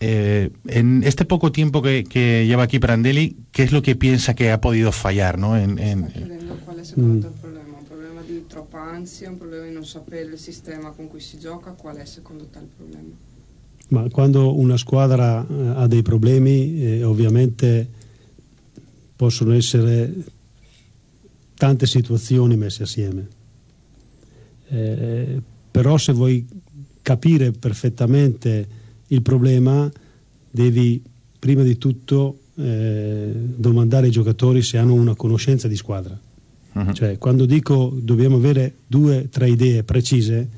Eh, en este poco tiempo que, que lleva aquí Prandelli, ¿qué es lo que piensa que ha podido fallar? ¿no? En, en- è secondo te il problema? Un problema di troppa ansia, un problema di non sapere il sistema con cui si gioca, secondo te il problema? Ma quando una squadra eh, ha dei problemi, eh, ovviamente possono essere tante situazioni messe assieme. Eh, però se vuoi capire perfettamente il problema, devi prima di tutto eh, domandare ai giocatori se hanno una conoscenza di squadra. Cioè, quando dico dobbiamo avere due, tre idee precise,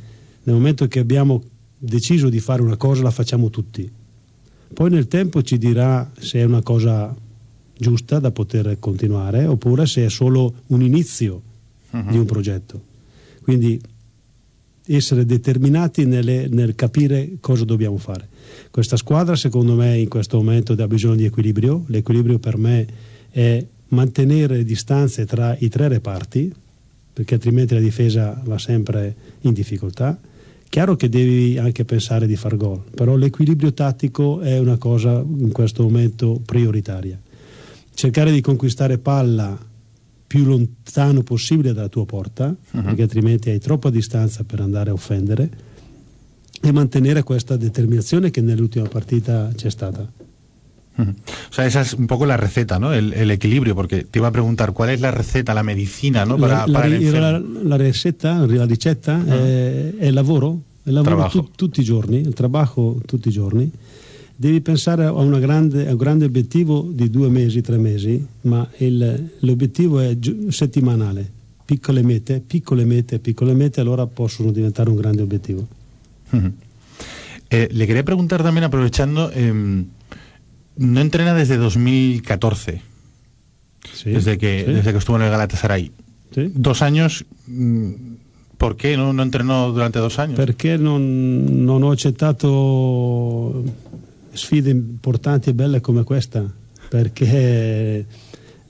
nel momento che abbiamo deciso di fare una cosa la facciamo tutti. Poi nel tempo ci dirà se è una cosa giusta da poter continuare oppure se è solo un inizio di un progetto. Quindi essere determinati nelle- nel capire cosa dobbiamo fare. Questa squadra secondo me in questo momento ha bisogno di equilibrio, l'equilibrio per me è mantenere le distanze tra i tre reparti, perché altrimenti la difesa va sempre in difficoltà. Chiaro che devi anche pensare di far gol, però l'equilibrio tattico è una cosa in questo momento prioritaria. Cercare di conquistare palla più lontano possibile dalla tua porta, perché altrimenti hai troppa distanza per andare a offendere, e mantenere questa determinazione che nell'ultima partita c'è stata. O sea, esa es un poco la receta, ¿no? El, el equilibrio, porque te iba a preguntar cuál es la receta, la medicina, ¿no? Para, la, la, para el la- la ricetta, la ricetta è, è lavoro, il lavoro tu- tutti i giorni, il trabajo tutti i giorni, devi pensare a, una grande- a un grande obiettivo di due mesi, tre mesi, ma il- l'obiettivo è settimanale, piccole mete, piccole mete, piccole mete, allora possono diventare un grande obiettivo. Ujú. Eh, le quería preguntar también, aprovechando, em, no entrena desde 2014, Sí, desde, que, sí. desde que estuvo en el Galatasaray. Sí. Dos años, mm, ¿por qué no, no entrenó durante dos años? Perché non, non ho accettato sfide importanti e belle come questa? Perché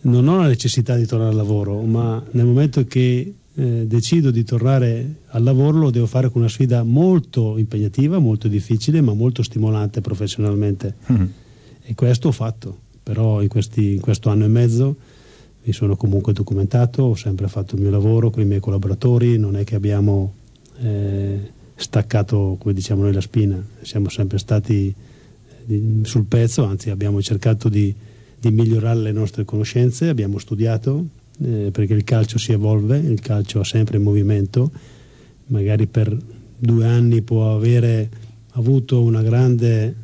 non ho la necessità di tornare al lavoro, ma nel momento che eh, decido di tornare al lavoro lo devo fare con una sfida molto impegnativa, molto difficile, ma molto stimolante professionalmente. Ujú. E questo ho fatto, però in, questi- in questo anno e mezzo mi sono comunque documentato, ho sempre fatto il mio lavoro con i miei collaboratori, non è che abbiamo eh, staccato, come diciamo noi, la spina, siamo sempre stati eh, sul pezzo, anzi abbiamo cercato di, di migliorare le nostre conoscenze, abbiamo studiato, eh, perché il calcio si evolve, il calcio ha sempre movimento, magari per due anni può avere avuto una grande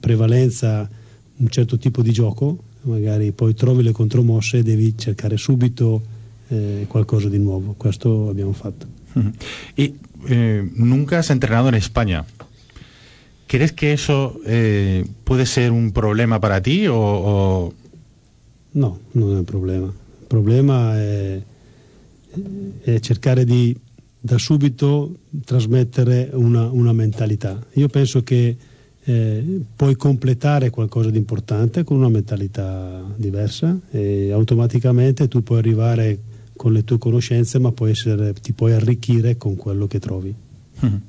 prevalenza un certo tipo di gioco, magari poi trovi le contromosse e devi cercare subito eh, qualcosa di nuovo. Questo abbiamo fatto. Ujú. Y eh, nunca has entrenado en España. ¿Crees que eso eh, puede ser un problema para ti o, o- No, non è un problema. Il problema è, è cercare di da subito trasmettere una, una mentalità. Io penso che eh, puoi completare qualcosa di importante con una mentalità diversa e automaticamente tu puoi arrivare con le tue conoscenze, ma puoi essere, ti puoi arricchire con quello che trovi. Ujú.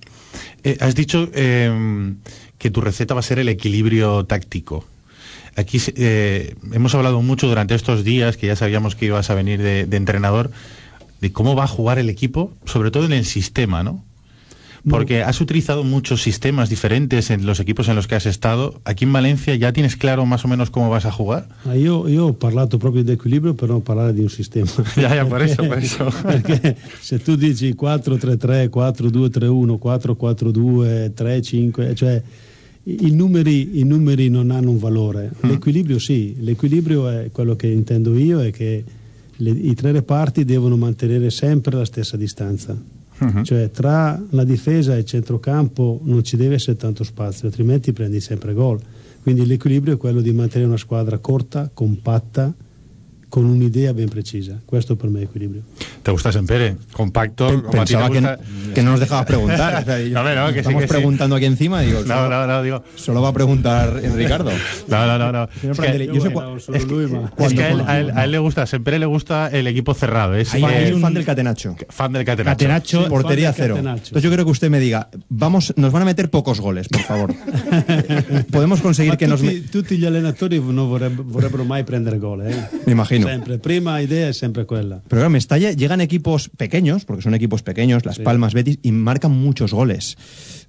Eh, has dicho eh, que tu receta va a ser el equilibrio táctico. Aquí eh, hemos hablado mucho durante estos días, que ya sabíamos que ibas a venir de, de entrenador, de cómo va a jugar el equipo, sobre todo en el sistema, ¿no? Porque has utilizado muchos sistemas diferentes en los equipos en los que has estado. Aquí en Valencia ya tienes claro más o menos cómo vas a jugar. Ah, io, io ho parlato proprio di equilibrio per non parlare di un sistema. Ya, ya, por eso, por eso. Perché se tu dici 4-3-3, 4-2-3-1, 4-4-2, 3-5, cioè i, i numeri, i numeri non hanno un valore. L'equilibrio sì, l'equilibrio è quello che intendo io, è che le- i tre reparti devono mantenere sempre la stessa distanza. Ujú. Cioè tra la difesa e il centrocampo non ci deve essere tanto spazio, altrimenti prendi sempre gol. Quindi l'equilibrio è quello di mantenere una squadra corta, compatta, con un'idea ben precisa. Questo per me è equilibrio. ¿Te gusta Sempere? Compacto. Pensaba que, gusta- que no nos dejabas preguntar. O sea, yo- No, no, que sí, estamos que sí. preguntando aquí encima. Digo, No, solo, no, no, digo. solo va a preguntar en Ricardo. No, no, no. no. Es que- yo sé Bueno, es que- Es que a él, a él- a él le gusta, siempre le gusta el equipo cerrado. Es Ahí eh, hay un fan del Catenacho. fan del Catenacho. Catenacho, Sí, Portería cero. Catenaccio. Entonces yo creo que usted me diga, vamos, nos van a meter pocos goles, por favor. Podemos conseguir Ma que nos... tutti, gli allenatori non vorreb- vorrebbero mai prendere gol. eh. Me imagino. Sempre. Prima idea è sempre quella. Pero claro, Mestalla llegan equipos pequeños, porque son equipos pequeños, Las Sí. Palmas, Betis, y marcan muchos goles.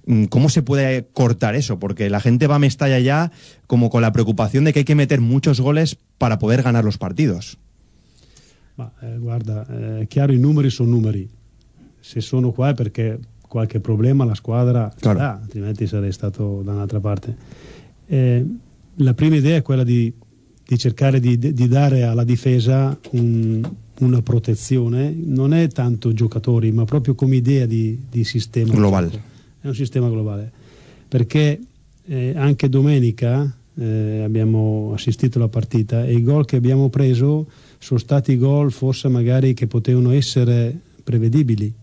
Mm, ¿Cómo se puede cortar eso? Porque la gente va a Mestalla ya como con la preocupación de que hay que meter muchos goles para poder ganar los partidos. Ma eh, guarda, è chiaro i numeri sono numeri. Se sono qua è perché qualche problema la squadra Claro. ha, altrimenti sarei stato da un'altra parte. Eh, la prima idea è quella di, di cercare di, di dare alla difesa un- una protezione, non è tanto giocatori, ma proprio come idea di, di sistema. Global. gioco. È un sistema globale. Perché eh, anche domenica eh, abbiamo assistito alla partita e i gol che abbiamo preso sono stati gol forse magari che potevano essere prevedibili.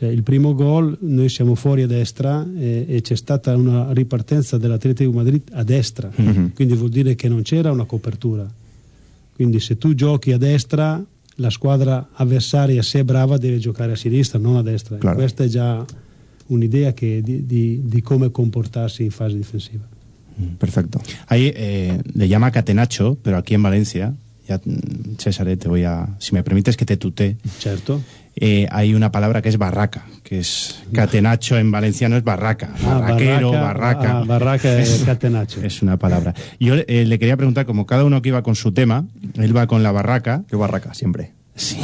Cioè, il primo gol noi siamo fuori a destra e, e c'è stata una ripartenza dell'Atletico Madrid a destra, Mhm. quindi vuol dire che non c'era una copertura. Quindi se tu giochi a destra, la squadra avversaria, se è brava, deve giocare a sinistra, non a destra. Claro. Questa è già un'idea che- di, di- di come comportarsi in fase difensiva. Perfecto. Ahí eh, le llama Catenacho, pero aquí en Valencia, ya, mm, César, eh, te voy a, si me permites que te tutee, Certo. Eh, hay una palabra que es barraca, que es Catenacho en valenciano es barraca, Ah, barraquero, barraca, barraca. ah, barraca es catenaccio. Es una palabra. Yo eh, le quería preguntar, como cada uno que iba con su tema, él va con la barraca. Yo barraca, siempre. Sí.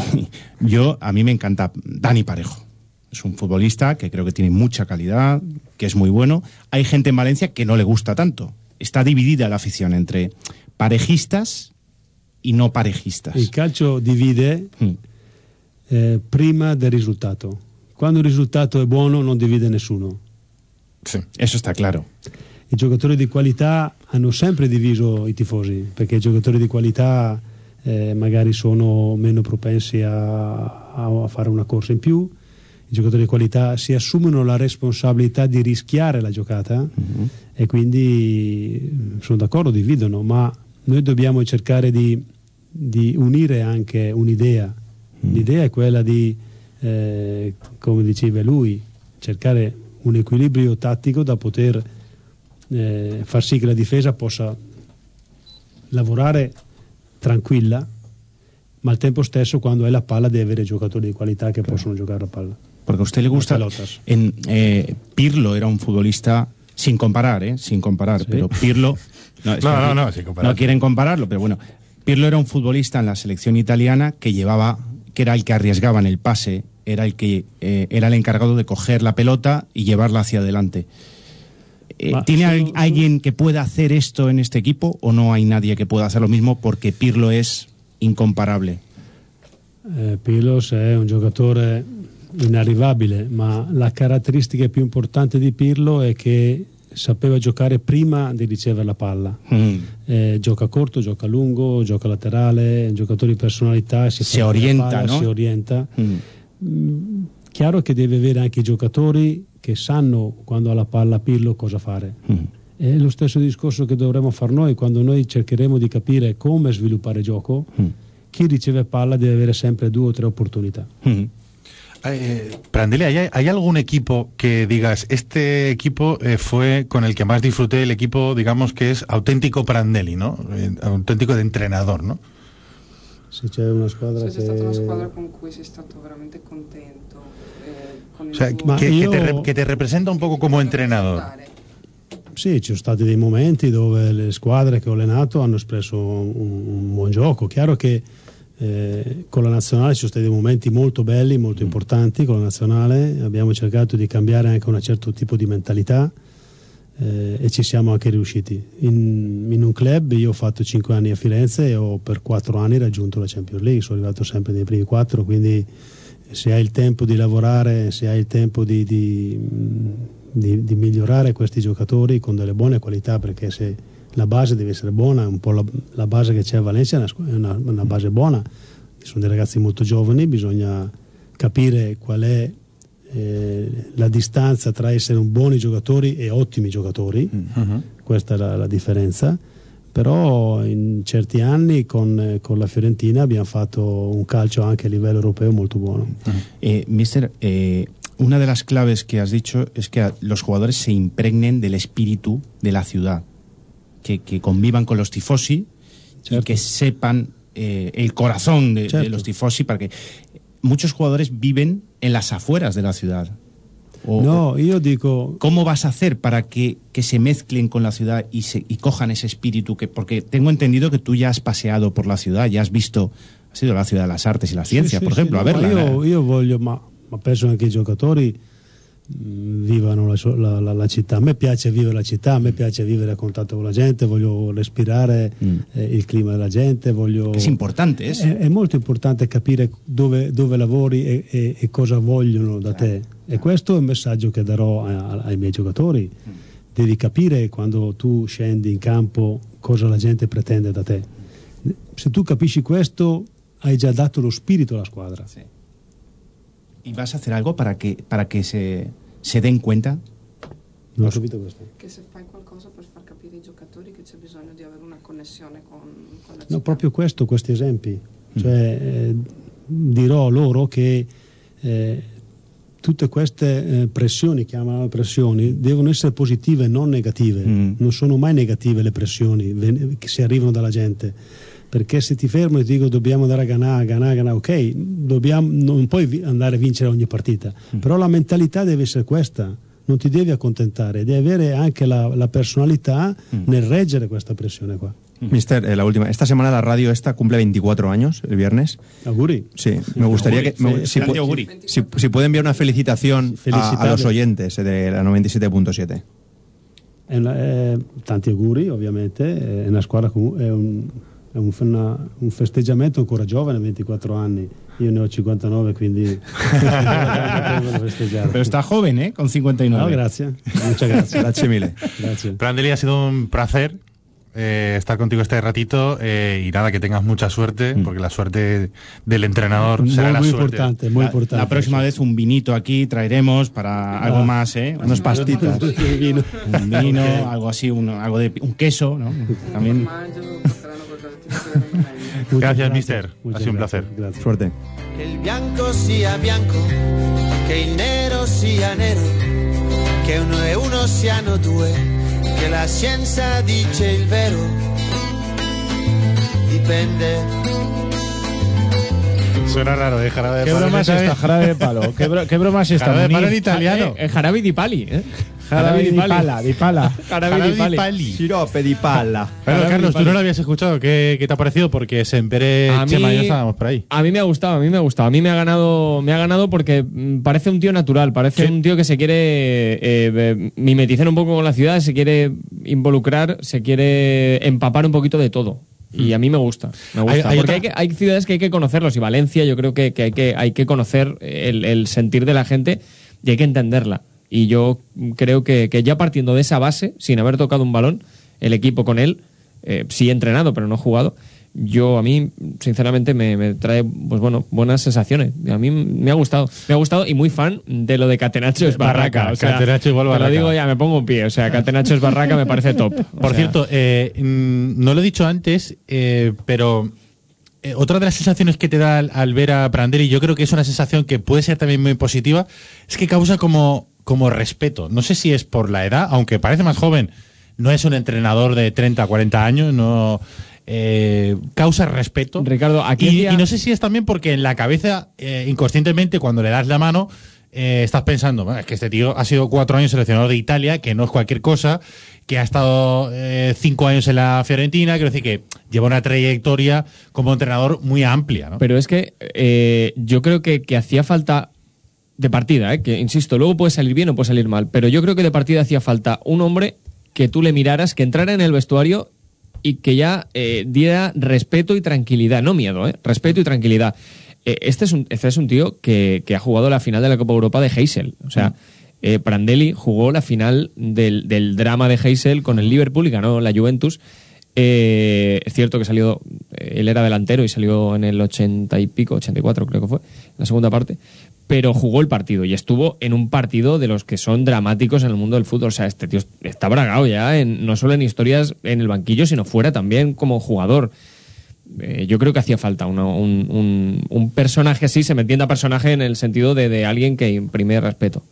Yo, a mí me encanta Dani Parejo. es un futbolista que creo que tiene mucha calidad, que es muy bueno. Hay gente en Valencia que no le gusta tanto. Está dividida la afición entre parejistas y no parejistas. Il calcio divide eh, prima del risultato. Quando il risultato è buono non divide nessuno. Eso está claro. I giocatori di qualità hanno sempre diviso i tifosi, perché i giocatori di qualità eh, magari sono meno propensi a, a- fare una corsa in più, i giocatori di qualità si assumono la responsabilità di rischiare la giocata e quindi mm, sono d'accordo, dividono, ma noi dobbiamo cercare di, di unire anche un'idea. L'idea è quella di, eh, come diceva lui, cercare un equilibrio tattico da poter eh, far sì che la difesa possa lavorare tranquilla, ma al tempo stesso quando hai la palla deve avere giocatori di qualità che possono giocare a palla. Porque a usted le gusta. En, eh, Pirlo era un futbolista sin comparar, ¿eh? Sin comparar, pero Pirlo. es No, que no, aquí no, sin comparar. No quieren compararlo, pero bueno. Pirlo era un futbolista en la selección italiana que llevaba, que era el que arriesgaba en el pase, era el que eh, era el encargado de coger la pelota y llevarla hacia adelante. Eh, Ma- ¿Tiene al- alguien que pueda hacer esto en este equipo o no hay nadie que pueda hacer lo mismo porque Pirlo es incomparable? Eh, Pilos è un giocatore inarrivabile, ma la caratteristica più importante di Pirlo è che sapeva giocare prima di ricevere la palla. Mm. Eh, gioca corto, gioca lungo, gioca laterale, giocatore di personalità, si, Si orienta, palla, no? si orienta. Mm. Mm, chiaro che deve avere anche i giocatori che sanno quando ha la palla Pirlo cosa fare. Mm. È lo stesso discorso che dovremmo fare noi quando noi cercheremo di capire come sviluppare gioco. Mm. Chi riceve palla deve avere sempre due o tre opportunità. Eh, Prandelli, ¿hay, hay algún equipo que digas, este equipo eh, fue con el que más disfruté, el equipo, digamos, que es auténtico Prandelli, ¿no? Eh, auténtico de entrenador, ¿no? Se c'è una squadra c'è stata una squadra con cui sei stato veramente contento. eh, con O il sea, tuo- que, que te, re- que te representa un poco como entrenador. Sì, ci sono stati dei momenti dove le squadre che ho allenato hanno espresso un, un buon gioco. Chiaro che eh, con la nazionale ci sono stati dei momenti molto belli, molto importanti con la nazionale. Abbiamo cercato di cambiare anche un certo tipo di mentalità eh, e ci siamo anche riusciti. In, in un club io ho fatto 5 anni a Firenze e ho per 4 anni raggiunto la Champions League, sono arrivato sempre nei primi 4, quindi se hai il tempo di lavorare, se hai il tempo di, di, di- di migliorare questi giocatori con delle buone qualità, perché se la base deve essere buona, un po' la, la base che c'è a Valencia è una, una- base buona, sono dei ragazzi molto giovani, bisogna capire qual è eh, la distanza tra essere buoni giocatori e ottimi giocatori, questa è la, la differenza. Però in certi anni con, con la Fiorentina abbiamo fatto un calcio anche a livello europeo molto buono. Eh, mister, eh, una de las claves que has dicho es que los jugadores se impregnen del espíritu de la ciudad, que, que convivan con los tifosi y que sepan eh, el corazón de, de los tifosi, para que muchos jugadores viven en las afueras de la ciudad. O- No, io dico, ¿Cómo vas a hacer para que, que se mezclen con la ciudad y, se, y cojan ese espíritu? que Porque tengo entendido que tú ya has paseado por la ciudad, ya has visto, has ido a la ciudad de las artes y la ciencia, Sì, por sì, ejemplo, sì, a verla. Io, io voglio, ma, ma penso anche i giocatori vivano la, la- la- la città. A me piace vivere la città, a me piace vivere a contatto con la gente, voglio respirare eh, il clima della gente. Voglio... Es importante. È, è molto importante capire dove, dove lavori e, e- e cosa vogliono da te. E questo è un messaggio che darò a- ai miei giocatori. Devi capire quando tu scendi in campo cosa la gente pretende da te. Se tu capisci questo, hai già dato lo spirito alla squadra. ¿Y vas a hacer algo para que, para que se, se den cuenta? Non ho capito questo. Che se fai qualcosa per far capire ai giocatori che c'è bisogno di avere una connessione con, con la No, proprio questo, questi esempi. Cioè, eh, dirò loro che eh, tutte queste eh, pressioni, chiamano pressioni, devono essere positive, non negative. Non sono mai negative le pressioni che si arrivano dalla gente. Perché se ti fermo e ti dico dobbiamo andare a Ganà, Ganà, Ganà, ok, dobbiamo, non puoi andare a vincere ogni partita, però la mentalità deve essere questa, non ti devi accontentare, devi avere anche la, la personalità nel reggere questa pressione qua. Mister, eh, la última. Esta semana la radio esta cumple 24 años, el viernes. Auguri. Sí, me gustaría Auguri. que... me- si, pu- auguri. si, si puede enviar una felicitación a, a los oyentes de la 97.7. È una- eh, tanti auguri, ovviamente. È una squadra è un, è un, una- un festeggiamento ancora giovane, 24 anni. Io ne ho 59, quindi. Pero está joven, ¿eh? Con 59. No, gracias. Muchas gracias. Grazie mille. Gracias. Prandelli, ha sido un placer eh, estar contigo este ratito eh, y nada, que tengas mucha suerte, porque la suerte del entrenador Muy, será la muy suerte. importante, muy La- importante. La próxima vez un vinito aquí traeremos para algo Ah. más, ¿eh? Unos pastitas. Vino. un vino, algo así, uno- algo de un queso, ¿no? También. Gracias, mister. Ha sido un placer. Suerte. Che il bianco sia bianco, che il nero sia nero, che uno e uno siano due, che la scienza dice il vero. Dipende. Suena raro, ¿eh? Jarabe de ¿Qué palo. broma es esta? Jarabe de palo. ¿Qué, bro- qué broma es esta? Jarabe de palo en italiano. Eh, jarabe di pali, ¿eh? Jarabe di pala, di pala. Jarabe di pali. Sirope di palla. Bueno, Carlos, tú no lo habías escuchado. ¿Qué, qué te ha parecido? Porque Sempere, A mí- Chema y yo estábamos por ahí. A mí me ha gustado, a mí me ha gustado. A mí me ha ganado, me ha ganado porque mm, parece un tío natural, parece un tío que se quiere eh, mimetizar un poco con la ciudad, se quiere involucrar, se quiere empapar un poquito de todo. Y a mí me gusta, me gusta. Hay- hay porque hay, que- hay ciudades que hay que conocerlos y Valencia yo creo que, que hay, que hay que conocer el, el sentir de la gente y hay que entenderla. Y yo creo que, que ya partiendo de esa base, sin haber tocado un balón, el equipo con él, eh, sí entrenado pero no jugado, yo a mí sinceramente me, me trae pues bueno buenas sensaciones. A mí me ha gustado. Me ha gustado y muy fan de lo de Catenacho es barraca, Barraca, o sea, Catenaccio igual te barraca. lo digo ya me pongo un pie. O sea Catenacho es barraca me parece top. O Por sea, cierto, eh, mm, no lo he dicho antes, eh, pero eh, otra de las sensaciones que te da al, al ver a Prandelli, yo creo que es una sensación que puede ser también muy positiva, es que causa como, como respeto. No sé si es por la edad, aunque parece más joven, no es un entrenador de 30, 40 años, no eh, causa respeto. Ricardo, aquí y, no sé si es también porque en la cabeza, eh, inconscientemente, cuando le das la mano, eh, estás pensando, "Bueno, es que este tío ha sido cuatro años seleccionador de Italia, que no es cualquier cosa, que ha estado eh, cinco años en la Fiorentina, quiero decir que lleva una trayectoria como entrenador muy amplia, ¿no? pero es que eh, yo creo que, que hacía falta de partida, ¿eh? que insisto, luego puede salir bien o puede salir mal, pero yo creo que de partida hacía falta un hombre que tú le miraras, que entrara en el vestuario y que ya eh, diera respeto y tranquilidad, no miedo, ¿eh? respeto y tranquilidad. Eh, este, es un, este es un tío que, que ha jugado la final de la Copa Europa de Heysel, o sea, eh, Prandelli jugó la final del, del drama de Heysel con el Liverpool y ganó la Juventus. Eh, es cierto que salió, eh, él era delantero y salió en el 80 y pico, 84 creo que fue, la segunda parte, pero jugó el partido y estuvo en un partido de los que son dramáticos en el mundo del fútbol. O sea, este tío está bragado ya, en, no solo en historias en el banquillo, sino fuera también como jugador. Eh, yo creo que hacía falta una- un, un- un personaje así, se me entienda personaje en el sentido de, de alguien que imprime respeto.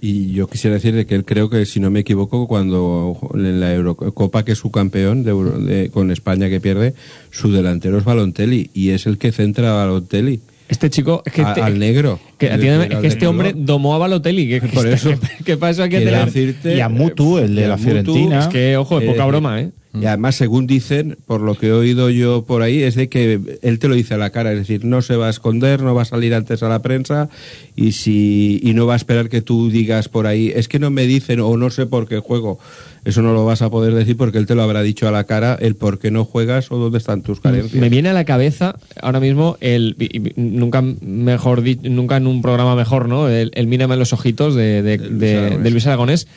Y yo quisiera decir de que él creo que, si no me equivoco, cuando en la Eurocopa, que es su campeón de Euro- con España que pierde, su delantero es Balotelli y es el que centra a Balotelli. Este chico es que A- te- al negro. Que, El- atiéndeme, el- es que este hombre domó a Balotelli. Que, que Por está- eso. Quiero tener- decirte, Y a Mutu, el de la Fiorentina. Es que, ojo, es Eh, poca eh, broma, ¿eh? Y además, según dicen, por lo que he oído yo por ahí, es de que él te lo dice a la cara, es decir, no se va a esconder, no va a salir antes a la prensa y si y no va a esperar que tú digas por ahí, es que no me dicen o no sé por qué juego. Eso no lo vas a poder decir porque él te lo habrá dicho a la cara el por qué no juegas o dónde están tus carencias. Me viene a la cabeza ahora mismo el nunca mejor nunca en un programa mejor, ¿no? El, el mírame en los ojitos de, de, de- Aragonés. de Luis Aragonés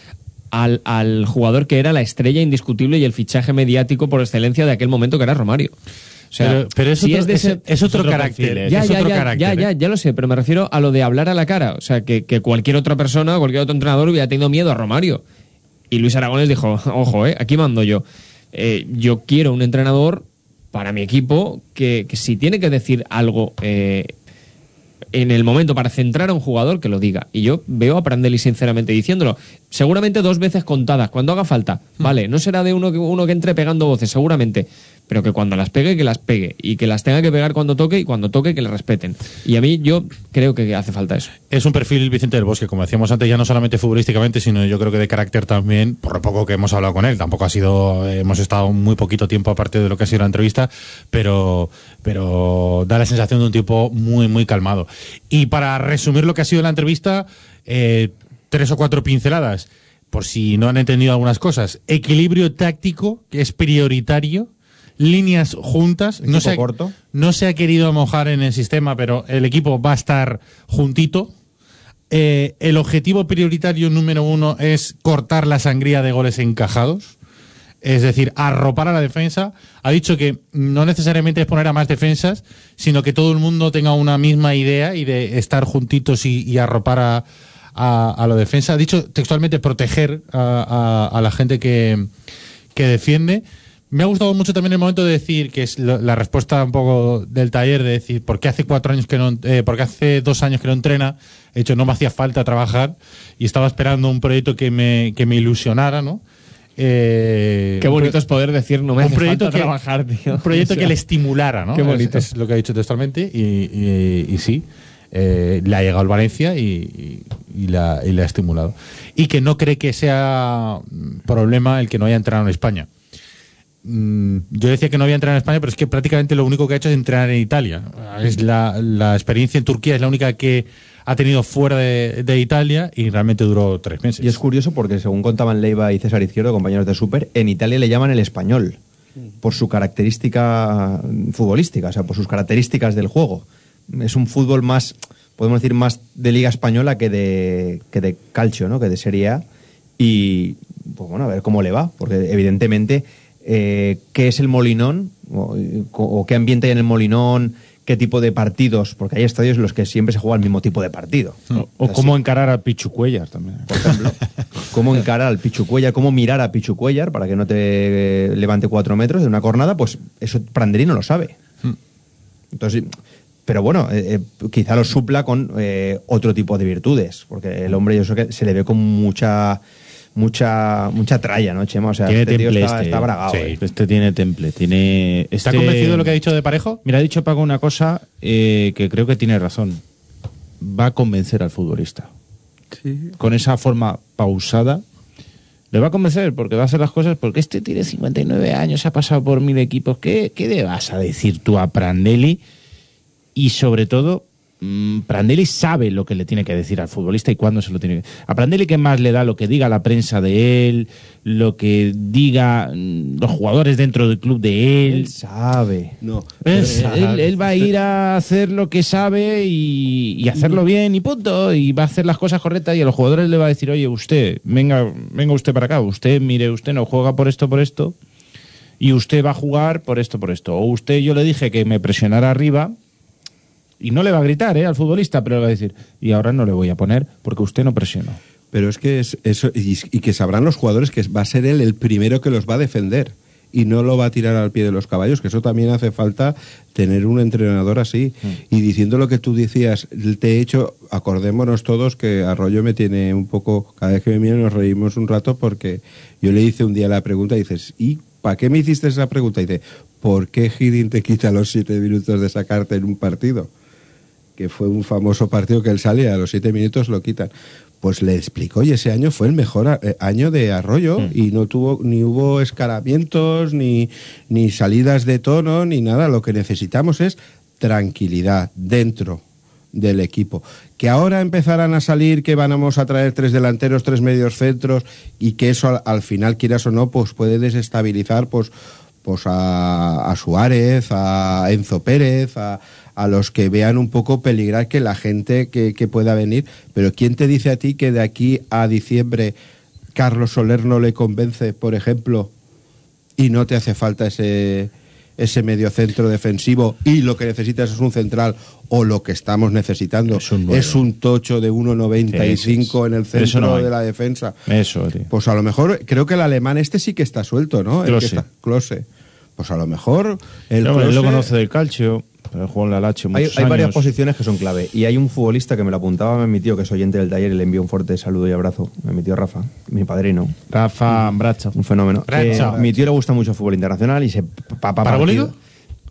al, al jugador que era la estrella indiscutible y el fichaje mediático por excelencia de aquel momento que era Romario. O sea, Pero- pero es si otro- es de es- ese- es otro carácter, Ya, es ya, otro ya, carácter, ya, ¿eh? ya, ya lo sé, pero me refiero a lo de hablar a la cara. O sea, que, que cualquier otra persona, cualquier otro entrenador hubiera tenido miedo a Romario. Y Luis Aragones dijo, ojo, eh, aquí mando yo. Eh, yo quiero un entrenador para mi equipo que, que si tiene que decir algo eh, en el momento para centrar a un jugador, que lo diga. Y yo veo a Prandelli sinceramente diciéndolo. Seguramente dos veces contadas, cuando haga falta. Vale, no será de uno que, uno que entre pegando voces, seguramente. Pero que cuando las pegue, que las pegue. Y que las tenga que pegar cuando toque y cuando toque, que le respeten. Y a mí, yo creo que hace falta eso. Es un perfil Vicente del Bosque, como decíamos antes, ya no solamente futbolísticamente, sino yo creo que de carácter también, por lo poco que hemos hablado con él. Tampoco ha sido, hemos estado muy poquito tiempo aparte de lo que ha sido la entrevista, pero, pero da la sensación de un tipo muy, muy calmado. Y para resumir lo que ha sido la entrevista, eh, tres o cuatro pinceladas, por si no han entendido algunas cosas. Equilibrio táctico, que es prioritario. Líneas juntas. No se, ha, corto. no se ha querido mojar en el sistema, pero el equipo va a estar juntito. Eh, el objetivo prioritario número uno es cortar la sangría de goles encajados. Es decir, arropar a la defensa. Ha dicho que no necesariamente es poner a más defensas, sino que todo el mundo tenga una misma idea y de estar juntitos y, y arropar a, a, a la defensa. Ha dicho textualmente proteger a, a- a la gente que, que defiende. Me ha gustado mucho también el momento de decir, que es la respuesta un poco del taller, de decir, ¿por qué hace cuatro años que no, eh, porque hace dos años que no entrena? De hecho, no me hacía falta trabajar y estaba esperando un proyecto que me, que me ilusionara, ¿no? Eh, Qué bonito es poder decir, no me un hace proyecto falta que- trabajar, tío. Un proyecto O sea, que le estimulara, ¿no? Qué bonito. Es, es lo que ha dicho textualmente y, y- y sí, eh, le ha llegado al Valencia y, y- la, ha estimulado. Y que no cree que sea problema el que no haya entrenado en España. Mm, Yo decía que no había entrenado en España, pero es que prácticamente lo único que ha hecho es entrenar en Italia. Es la, la experiencia en Turquía es la única que ha tenido fuera de, de Italia y realmente duró tres meses. Y es curioso porque, según contaban Leiva y César Izquierdo, compañeros de Super, en Italia le llaman el español por su característica futbolística, o sea, por sus características del juego. Es un fútbol más, podemos decir, más de Liga Española que de, que de Calcio, ¿no? Que de Serie A. Y, pues bueno, a ver cómo le va, porque evidentemente, eh, ¿qué es el Molinón? O, o qué ambiente hay en el Molinón? ¿Qué tipo de partidos? Porque hay estadios en los que siempre se juega el mismo tipo de partido. O, o cómo encarar a Pichu Cuellar también. Por ejemplo, cómo encarar al Pichu Cuellar, cómo mirar a Pichu Cuellar para que no te eh, levante cuatro metros de una cornada, pues eso Prandelli no lo sabe. Entonces, pero bueno, eh, quizá lo supla con eh, otro tipo de virtudes, porque el hombre yo sé que se le ve con mucha mucha mucha tralla, ¿no, Chema? O sea, tiene este tío temple está, este. está bragado. Sí, eh. este tiene temple. Tiene, ¿Está este- convencido de lo que ha dicho de Parejo? Mira, ha dicho Paco una cosa eh, que creo que tiene razón. Va a convencer al futbolista. Con esa forma pausada. Le va a convencer porque va a hacer las cosas porque este tiene 59 años, ha pasado por mil equipos. ¿Qué, qué le vas a decir tú a Prandelli? Y sobre todo, Prandelli sabe lo que le tiene que decir al futbolista y cuándo se lo tiene que A Prandelli, ¿qué más le da lo que diga la prensa de él, lo que diga mm, los jugadores dentro del club de él? Él sabe. No. Él, él- él va a ir a hacer lo que sabe y, y hacerlo bien y punto. Y va a hacer las cosas correctas y a los jugadores le va a decir, oye, usted, venga, venga usted para acá. Usted, mire, usted no juega por esto, por esto. Y usted va a jugar por esto, por esto. O usted, yo le dije que me presionara arriba. Y no le va a gritar ¿eh? al futbolista, pero le va a decir, y ahora no le voy a poner porque usted no presionó. Pero es que es eso, y, y que sabrán los jugadores que va a ser él el primero que los va a defender y no lo va a tirar al pie de los caballos, que eso también hace falta tener un entrenador así. Y diciendo lo que tú decías, te he hecho, acordémonos todos que Arroyo me tiene un poco, cada vez que me mira nos reímos un rato porque yo le hice un día la pregunta y dices, ¿y para qué me hiciste esa pregunta? Y dice, ¿por qué Hiddink te quita los siete minutos de sacarte en un partido? Que fue un famoso partido que él sale y a los siete minutos lo quitan. Pues le explicó y ese año fue el mejor eh, año de Arroyo y no tuvo ni hubo escaramientos ni, ni salidas de tono ni nada. Lo que necesitamos es tranquilidad dentro del equipo. Que ahora empezarán a salir que vamos a traer tres delanteros, tres medios centros y que eso al, al final, quieras o no, pues puede desestabilizar pues, pues a, a Suárez, a Enzo Pérez, a, a los que vean un poco peligrar que la gente que, que pueda venir. Pero ¿quién te dice a ti que de aquí a diciembre Carlos Soler no le convence, por ejemplo, y no te hace falta ese, ese medio centro defensivo y lo que necesitas es un central o lo que estamos necesitando es un, tocho de 1,95 Sí, sí, sí. en el centro no de la defensa? Eso, tío. Pues a lo mejor, creo que el alemán este sí que está suelto, ¿no? El que está- Klose. Pues a lo mejor el Hombre, él lo conoce del calcio. Pero jugó en la Lazio Hay, muchos hay varias años. posiciones que son clave. Y hay un futbolista que me lo apuntaba mi tío, que es oyente del taller, y le envío un fuerte saludo y abrazo. Mi tío Rafa, mi padrino. Rafa Bracho. Un fenómeno. Bracho. Eh, mi tío le gusta mucho el fútbol internacional y se ¿Parabólico? partido.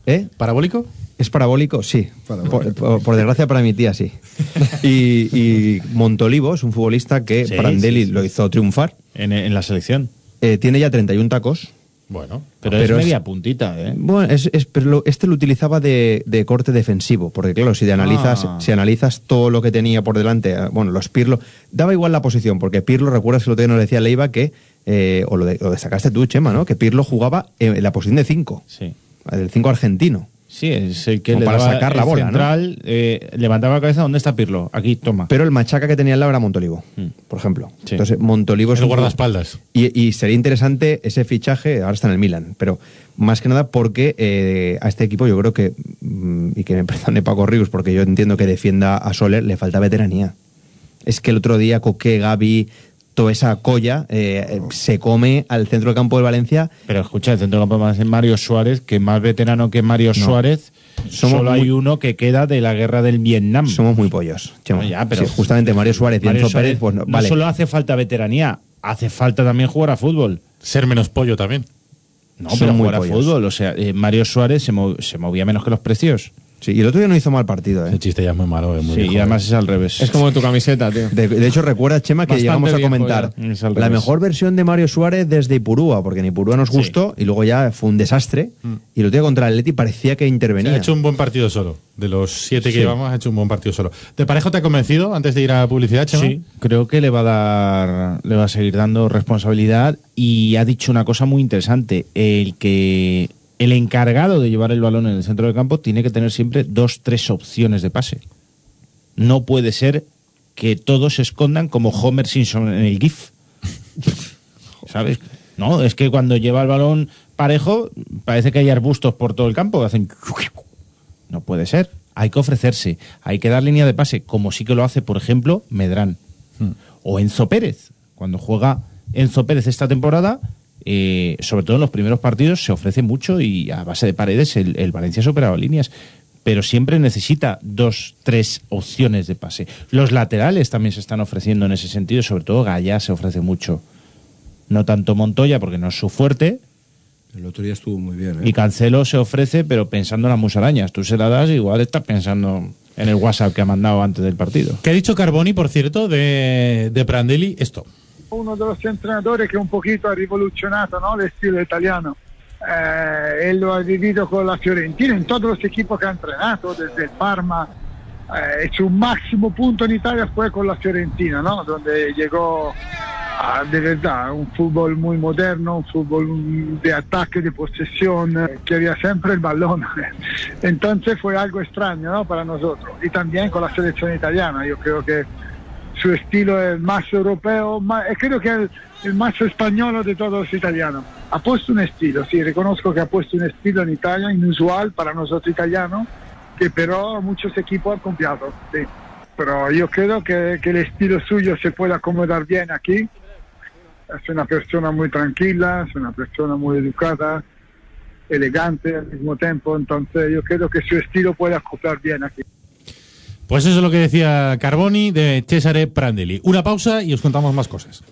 ¿Eh? ¿Parabólico? ¿Es parabólico? Sí. Por, por- por desgracia para mi tía, sí. Y, y Montolivo es un futbolista que Sí, Prandelli sí, sí. lo hizo triunfar. En, en la selección. Eh, tiene ya 31 tacos. Bueno. Pero, Pero es es- media puntita, ¿eh? Bueno, es, es- pero lo- este lo utilizaba de, de corte defensivo, porque claro, si te analizas, Ah. si analizas todo lo que tenía por delante, eh, bueno, los Pirlo, daba igual la posición, porque Pirlo, recuerdas que lo que nos decía Leiva que, eh, o lo, de- lo destacaste tú, Chema, ¿no? Que Pirlo jugaba en, la posición de 5, Sí. del 5 argentino. Sí, es el que Como le para daba sacar la el bola, ¿no? central, eh, levantaba la cabeza, ¿dónde está Pirlo? Aquí, toma. Pero el machaca que tenía al lado era Montolivo, por ejemplo. Mm. Sí. Entonces, Montolivo es El un- guardaespaldas. Y, y sería interesante ese fichaje, ahora está en el Milan, pero más que nada porque eh, a este equipo yo creo que, mm, y que me perdone Paco Rius, porque yo entiendo que defienda a Soler, le falta veteranía. Es que el otro día Coque, Gaby, toda esa colla eh, eh, se come al centro del campo del Valencia. Pero escucha, el centro del campo más es Mario Suárez, que más veterano que Mario No. Suárez, Somos solo muy- hay uno que queda de la guerra del Vietnam. Somos muy pollos. Chema. No, ya, pero- Sí, justamente Mario Suárez y Mario Enzo Suárez Pérez, pues no, no vale. solo hace falta veteranía, hace falta también jugar a fútbol. Ser menos pollo también. No, Son pero muy jugar a fútbol. O sea, eh, Mario Suárez se, mov- se movía menos que los precios. Sí, y el otro día no hizo mal partido, ¿eh? El chiste ya es muy malo. Es muy Sí, viejo, y además ¿eh? es al revés. Es como tu camiseta, tío. De, de hecho, recuerda, Chema, que Bastante llegamos a viejo comentar ya. Es al la revés. mejor versión de Mario Suárez desde Ipurúa, porque en Ipurúa nos Sí. gustó y luego ya fue un desastre. Y el otro día contra el Atleti parecía que intervenía. ha hecho un buen partido solo. De los siete que Sí. llevamos, ha hecho un buen partido solo. ¿De parejo te ha convencido antes de ir a publicidad, Chema? Sí, creo que le va a dar, le va a seguir dando responsabilidad y ha dicho una cosa muy interesante, el que el encargado de llevar el balón en el centro del campo tiene que tener siempre dos, tres opciones de pase. No puede ser que todos se escondan como Homer Simpson en el GIF. ¿Sabes? No, es que cuando lleva el balón parejo parece que hay arbustos por todo el campo hacen no puede ser. Hay que ofrecerse, hay que dar línea de pase, como sí que lo hace, por ejemplo, Medrán. O Enzo Pérez. Cuando juega Enzo Pérez esta temporada, eh, sobre todo en los primeros partidos, se ofrece mucho y a base de paredes el, el Valencia ha superado líneas. Pero siempre necesita dos, tres opciones de pase. Los laterales también se están ofreciendo en ese sentido, sobre todo Gallá se ofrece mucho. No tanto Montoya, porque no es su fuerte, El otro día estuvo muy bien, ¿eh? y Cancelo se ofrece, pero pensando en las musarañas. Tú se la das, igual estás pensando en el WhatsApp que ha mandado antes del partido. ¿Qué ha dicho Carboni, por cierto, de, de Prandelli? Esto. Uno de los entrenadores que un poquito ha revolucionado ¿no? estilo italiano. Eh, él lo ha vivido con la Fiorentina en todos los equipos que ha entrenado, desde el Parma. Eh, su máximo punto en Italia fue con la Fiorentina, ¿no? donde llegó a de un fútbol muy moderno, un fútbol de ataque, de posesión, que había siempre el balón. Entonces fue algo extraño ¿no? para nosotros. Y también con la selección italiana, yo creo que su estilo es más europeo, más, eh, creo que el, el más español de todos los italianos. Ha puesto un estilo, sí, reconozco que ha puesto un estilo en Italia inusual para nosotros italianos, que pero muchos equipos han copiado, sí. Pero yo creo que, que el estilo suyo se puede acomodar bien aquí. Es una persona muy tranquila, es una persona muy educada, elegante al mismo tiempo, entonces yo creo que su estilo puede acoplar bien aquí. Pues eso es lo que decía Carboni de Cesare Prandelli. Una pausa y os contamos más cosas.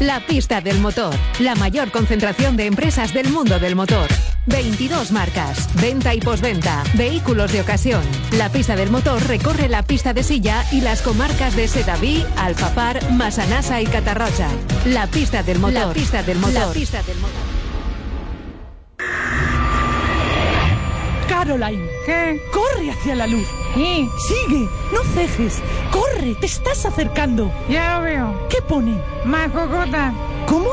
La pista del motor, la mayor concentración de empresas del mundo del motor. 22 marcas, venta y posventa, vehículos de ocasión. La pista del motor recorre la pista de silla y las comarcas de Sedaví, Alfapar, Masanasa y Catarrocha. La pista del motor. La pista del motor. La pista del motor. Caroline, ¿qué? Corre hacia la luz. ¿Y? Sigue, no cejes. Corre, te estás acercando. Ya lo veo. ¿Qué pone? Más cocotas. ¿Cómo?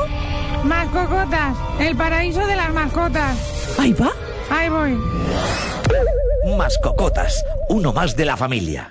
Más cocotas. El paraíso de las mascotas. Ahí va. Ahí voy. Mascocotas, uno más de la familia.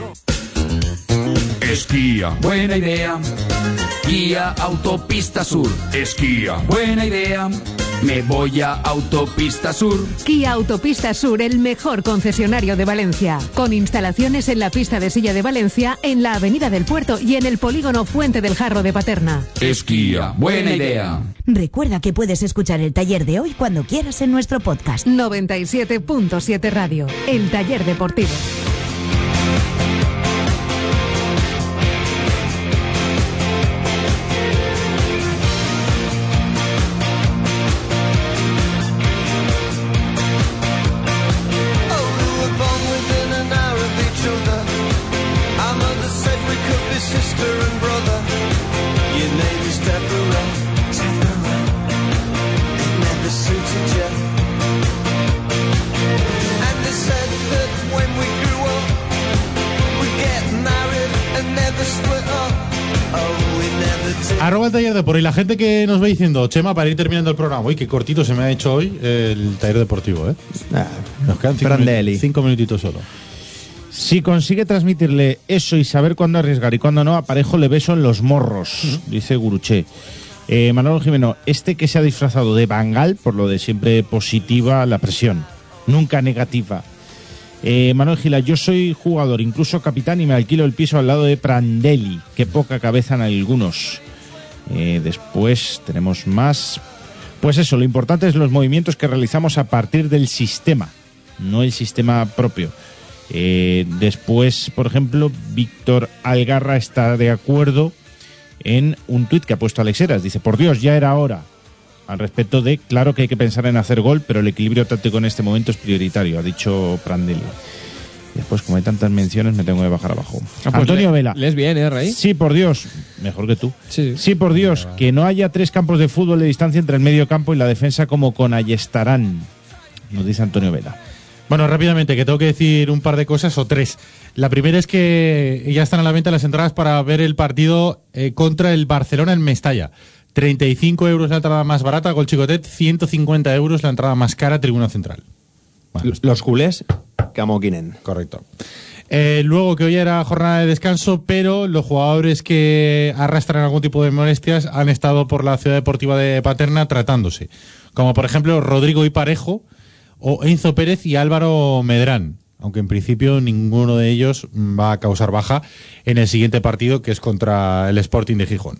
Esquía. Buena idea. Guía Autopista Sur. Esquía. Buena idea. Me voy a Autopista Sur. Kia Autopista Sur, el mejor concesionario de Valencia. Con instalaciones en la pista de silla de Valencia, en la Avenida del Puerto y en el polígono Fuente del Jarro de Paterna. Esquía. Buena idea. Recuerda que puedes escuchar el taller de hoy cuando quieras en nuestro podcast. 97.7 Radio, el taller deportivo. Por y la gente que nos va diciendo, Chema, para ir terminando el programa. Uy, qué cortito se me ha hecho hoy el taller deportivo, ¿eh? Nos quedan cinco, Brandelli. minu- cinco minutitos solo. Si consigue transmitirle eso y saber cuándo arriesgar y cuándo no, a Parejo le beso en los morros, dice Guruché. Eh, Manolo Jimeno, este que se ha disfrazado de Bangal, por lo de siempre positiva la presión, nunca negativa. Eh, Manuel Gila, yo soy jugador, incluso capitán, y me alquilo el piso al lado de Prandelli. Qué poca cabeza en algunos. Eh, después tenemos más. Pues eso, lo importante es los movimientos que realizamos a partir del sistema, no el sistema propio. Eh, después, por ejemplo, Víctor Algarra está de acuerdo en un tuit que ha puesto Alex Heras. Dice, por Dios, ya era hora. Al respecto de, claro que hay que pensar en hacer gol, pero el equilibrio táctico en este momento es prioritario, ha dicho Prandelli. Después, como hay tantas menciones, me tengo que bajar abajo. Ah, pues Antonio le- Vela. ¿Les bien, eh, Rey? Sí, por Dios. Mejor que tú. Sí, por Dios. Que no haya tres campos de fútbol de distancia entre el medio campo y la defensa como con Ayestarán. Nos dice Antonio Vela. Bueno, rápidamente, que tengo que decir un par de cosas o tres. La primera es que ya están a la venta las entradas para ver el partido eh, contra el Barcelona en Mestalla. 35 euros la entrada más barata, Gol Chicotet, 150 euros la entrada más cara, Tribuna Central. Los culés que amoquinen. Correcto. Eh, luego que hoy era jornada de descanso, pero los jugadores que arrastran algún tipo de molestias han estado por la ciudad deportiva de Paterna tratándose. Como por ejemplo Rodrigo y Parejo, o Enzo Pérez y Álvaro Medrán. Aunque en principio ninguno de ellos va a causar baja en el siguiente partido, que es contra el Sporting de Gijón.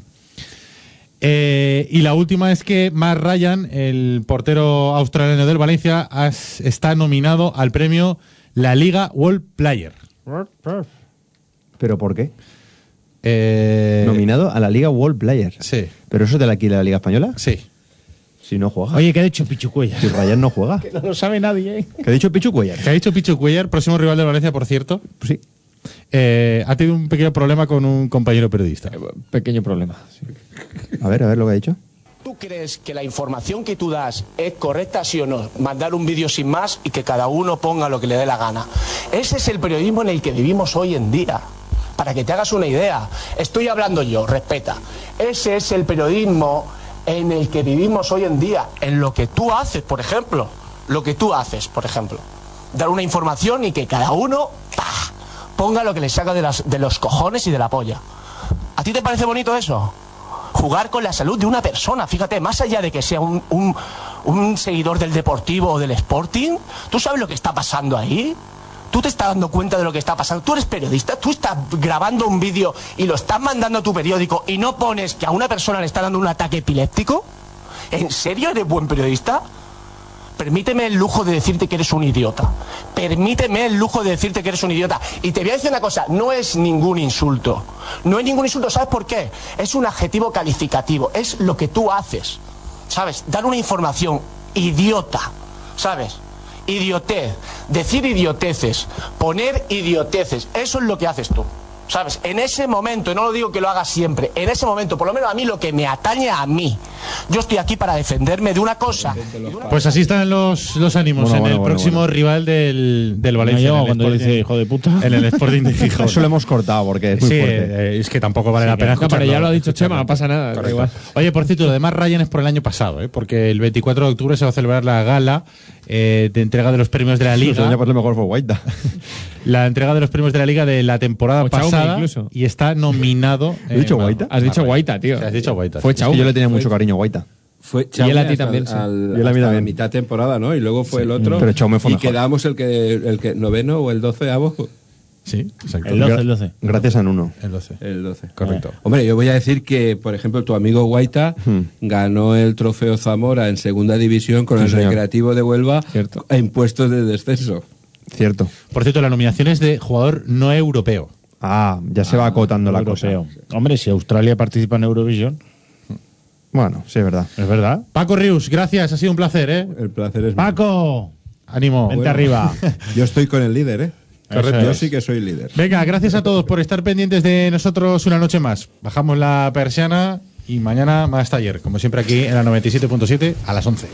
Eh, y la última es que Matt Ryan, el portero australiano del Valencia, has- está nominado al premio La Liga World Player. ¿Pero por qué? Eh, Nominado a la Liga World Player. Sí. ¿Pero eso es de la, la Liga Española? Sí. Si no juega. Oye, ¿qué ha dicho Pichu Cuellar? Si Ryan no juega. No lo sabe nadie, ¿eh? ¿Qué ha dicho Pichu Cuellar? Que ha dicho Pichu Cuellar, próximo rival de Valencia, por cierto. Sí. Eh, ha tenido un pequeño problema con un compañero periodista. Pequeño problema. A ver, a ver lo que ha dicho. ¿Tú crees que la información que tú das es correcta, sí o no? Mandar un vídeo sin más y que cada uno ponga lo que le dé la gana. Ese es el periodismo en el que vivimos hoy en día. Para que te hagas una idea. Estoy hablando yo, respeta. Ese es el periodismo en el que vivimos hoy en día. En lo que tú haces, por ejemplo. Lo que tú haces, por ejemplo. Dar una información y que cada uno ¡pah! Ponga lo que le saca de, las- de los cojones y de la polla. ¿A ti te parece bonito eso? jugar con la salud de una persona, fíjate, más allá de que sea un, un- un seguidor del Deportivo o del Sporting? ¿Tú sabes lo que está pasando ahí? ¿Tú te estás dando cuenta de lo que está pasando? ¿Tú eres periodista? ¿Tú estás grabando un vídeo y lo estás mandando a tu periódico y no pones que a una persona le está dando un ataque epiléptico? ¿En serio eres buen periodista? Permíteme el lujo de decirte que eres un idiota. Permíteme el lujo de decirte que eres un idiota. Y te voy a decir una cosa, no es ningún insulto. No es ningún insulto, ¿sabes por qué? Es un adjetivo calificativo, es lo que tú haces. ¿Sabes? Dar una información idiota, ¿sabes? Idiotez, decir idioteces, poner idioteces, eso es lo que haces tú. ¿Sabes? En ese momento, y no lo digo que lo haga siempre, en ese momento, por lo menos a mí lo que me atañe a mí, yo estoy aquí para defenderme de una cosa. Pues así están los, los ánimos Bueno, en bueno, el bueno, próximo rival del, del Valencia. Cuando Sporting- dice hijo de puta. En el Sporting de Gijón. Eso lo hemos cortado porque es muy Sí, fuerte. eh, es que tampoco vale Sí, la pena no, pero ya lo ha dicho Chema, no pasa nada, igual. Oye, por cierto, lo demás Ryan es por el año pasado, ¿eh? porque el 24 de octubre se va a celebrar la gala eh, de entrega de los premios de la El Liga. año pasado mejor fue Guaita. La entrega de los premios de la Liga de la temporada O Chaume, pasada incluso. y está nominado. ¿He dicho bueno, Guaita? Has dicho Guaita, tío. Has dicho Guaita. Fue sí. Es que Chaume. yo le tenía mucho cariño a Guaita. Fue Y él a ti también, sí. al- Y él a mí también. mitad temporada, ¿no? Y luego fue el otro. Pero Chaume fue y mejor. quedábamos el que, el que noveno o el doceavo. Sí, exacto. El 12, el 12. Gracias a Nuno. El 12. El 12. Correcto. Hombre, yo voy a decir que, por ejemplo, tu amigo Guaita Hmm. ganó el trofeo Zamora en segunda división con Sí, el señor. Recreativo de Huelva Cierto. en puestos de descenso. Cierto. Por cierto, la nominación es de jugador no europeo. Ah, ya se va acotando la cosa. Europeo. Hombre, si Australia participa en Eurovisión, Bueno, sí, es verdad. es verdad. Paco Rius, gracias, ha sido un placer, ¿eh? El placer es mío. Paco, Ánimo. vente Bueno. arriba. Yo estoy con el líder, ¿eh? Correcto. Yo sí que soy líder. Venga, gracias a todos por estar pendientes de nosotros una noche más. Bajamos la persiana y mañana más taller, como siempre aquí en la 97.7 a las 11.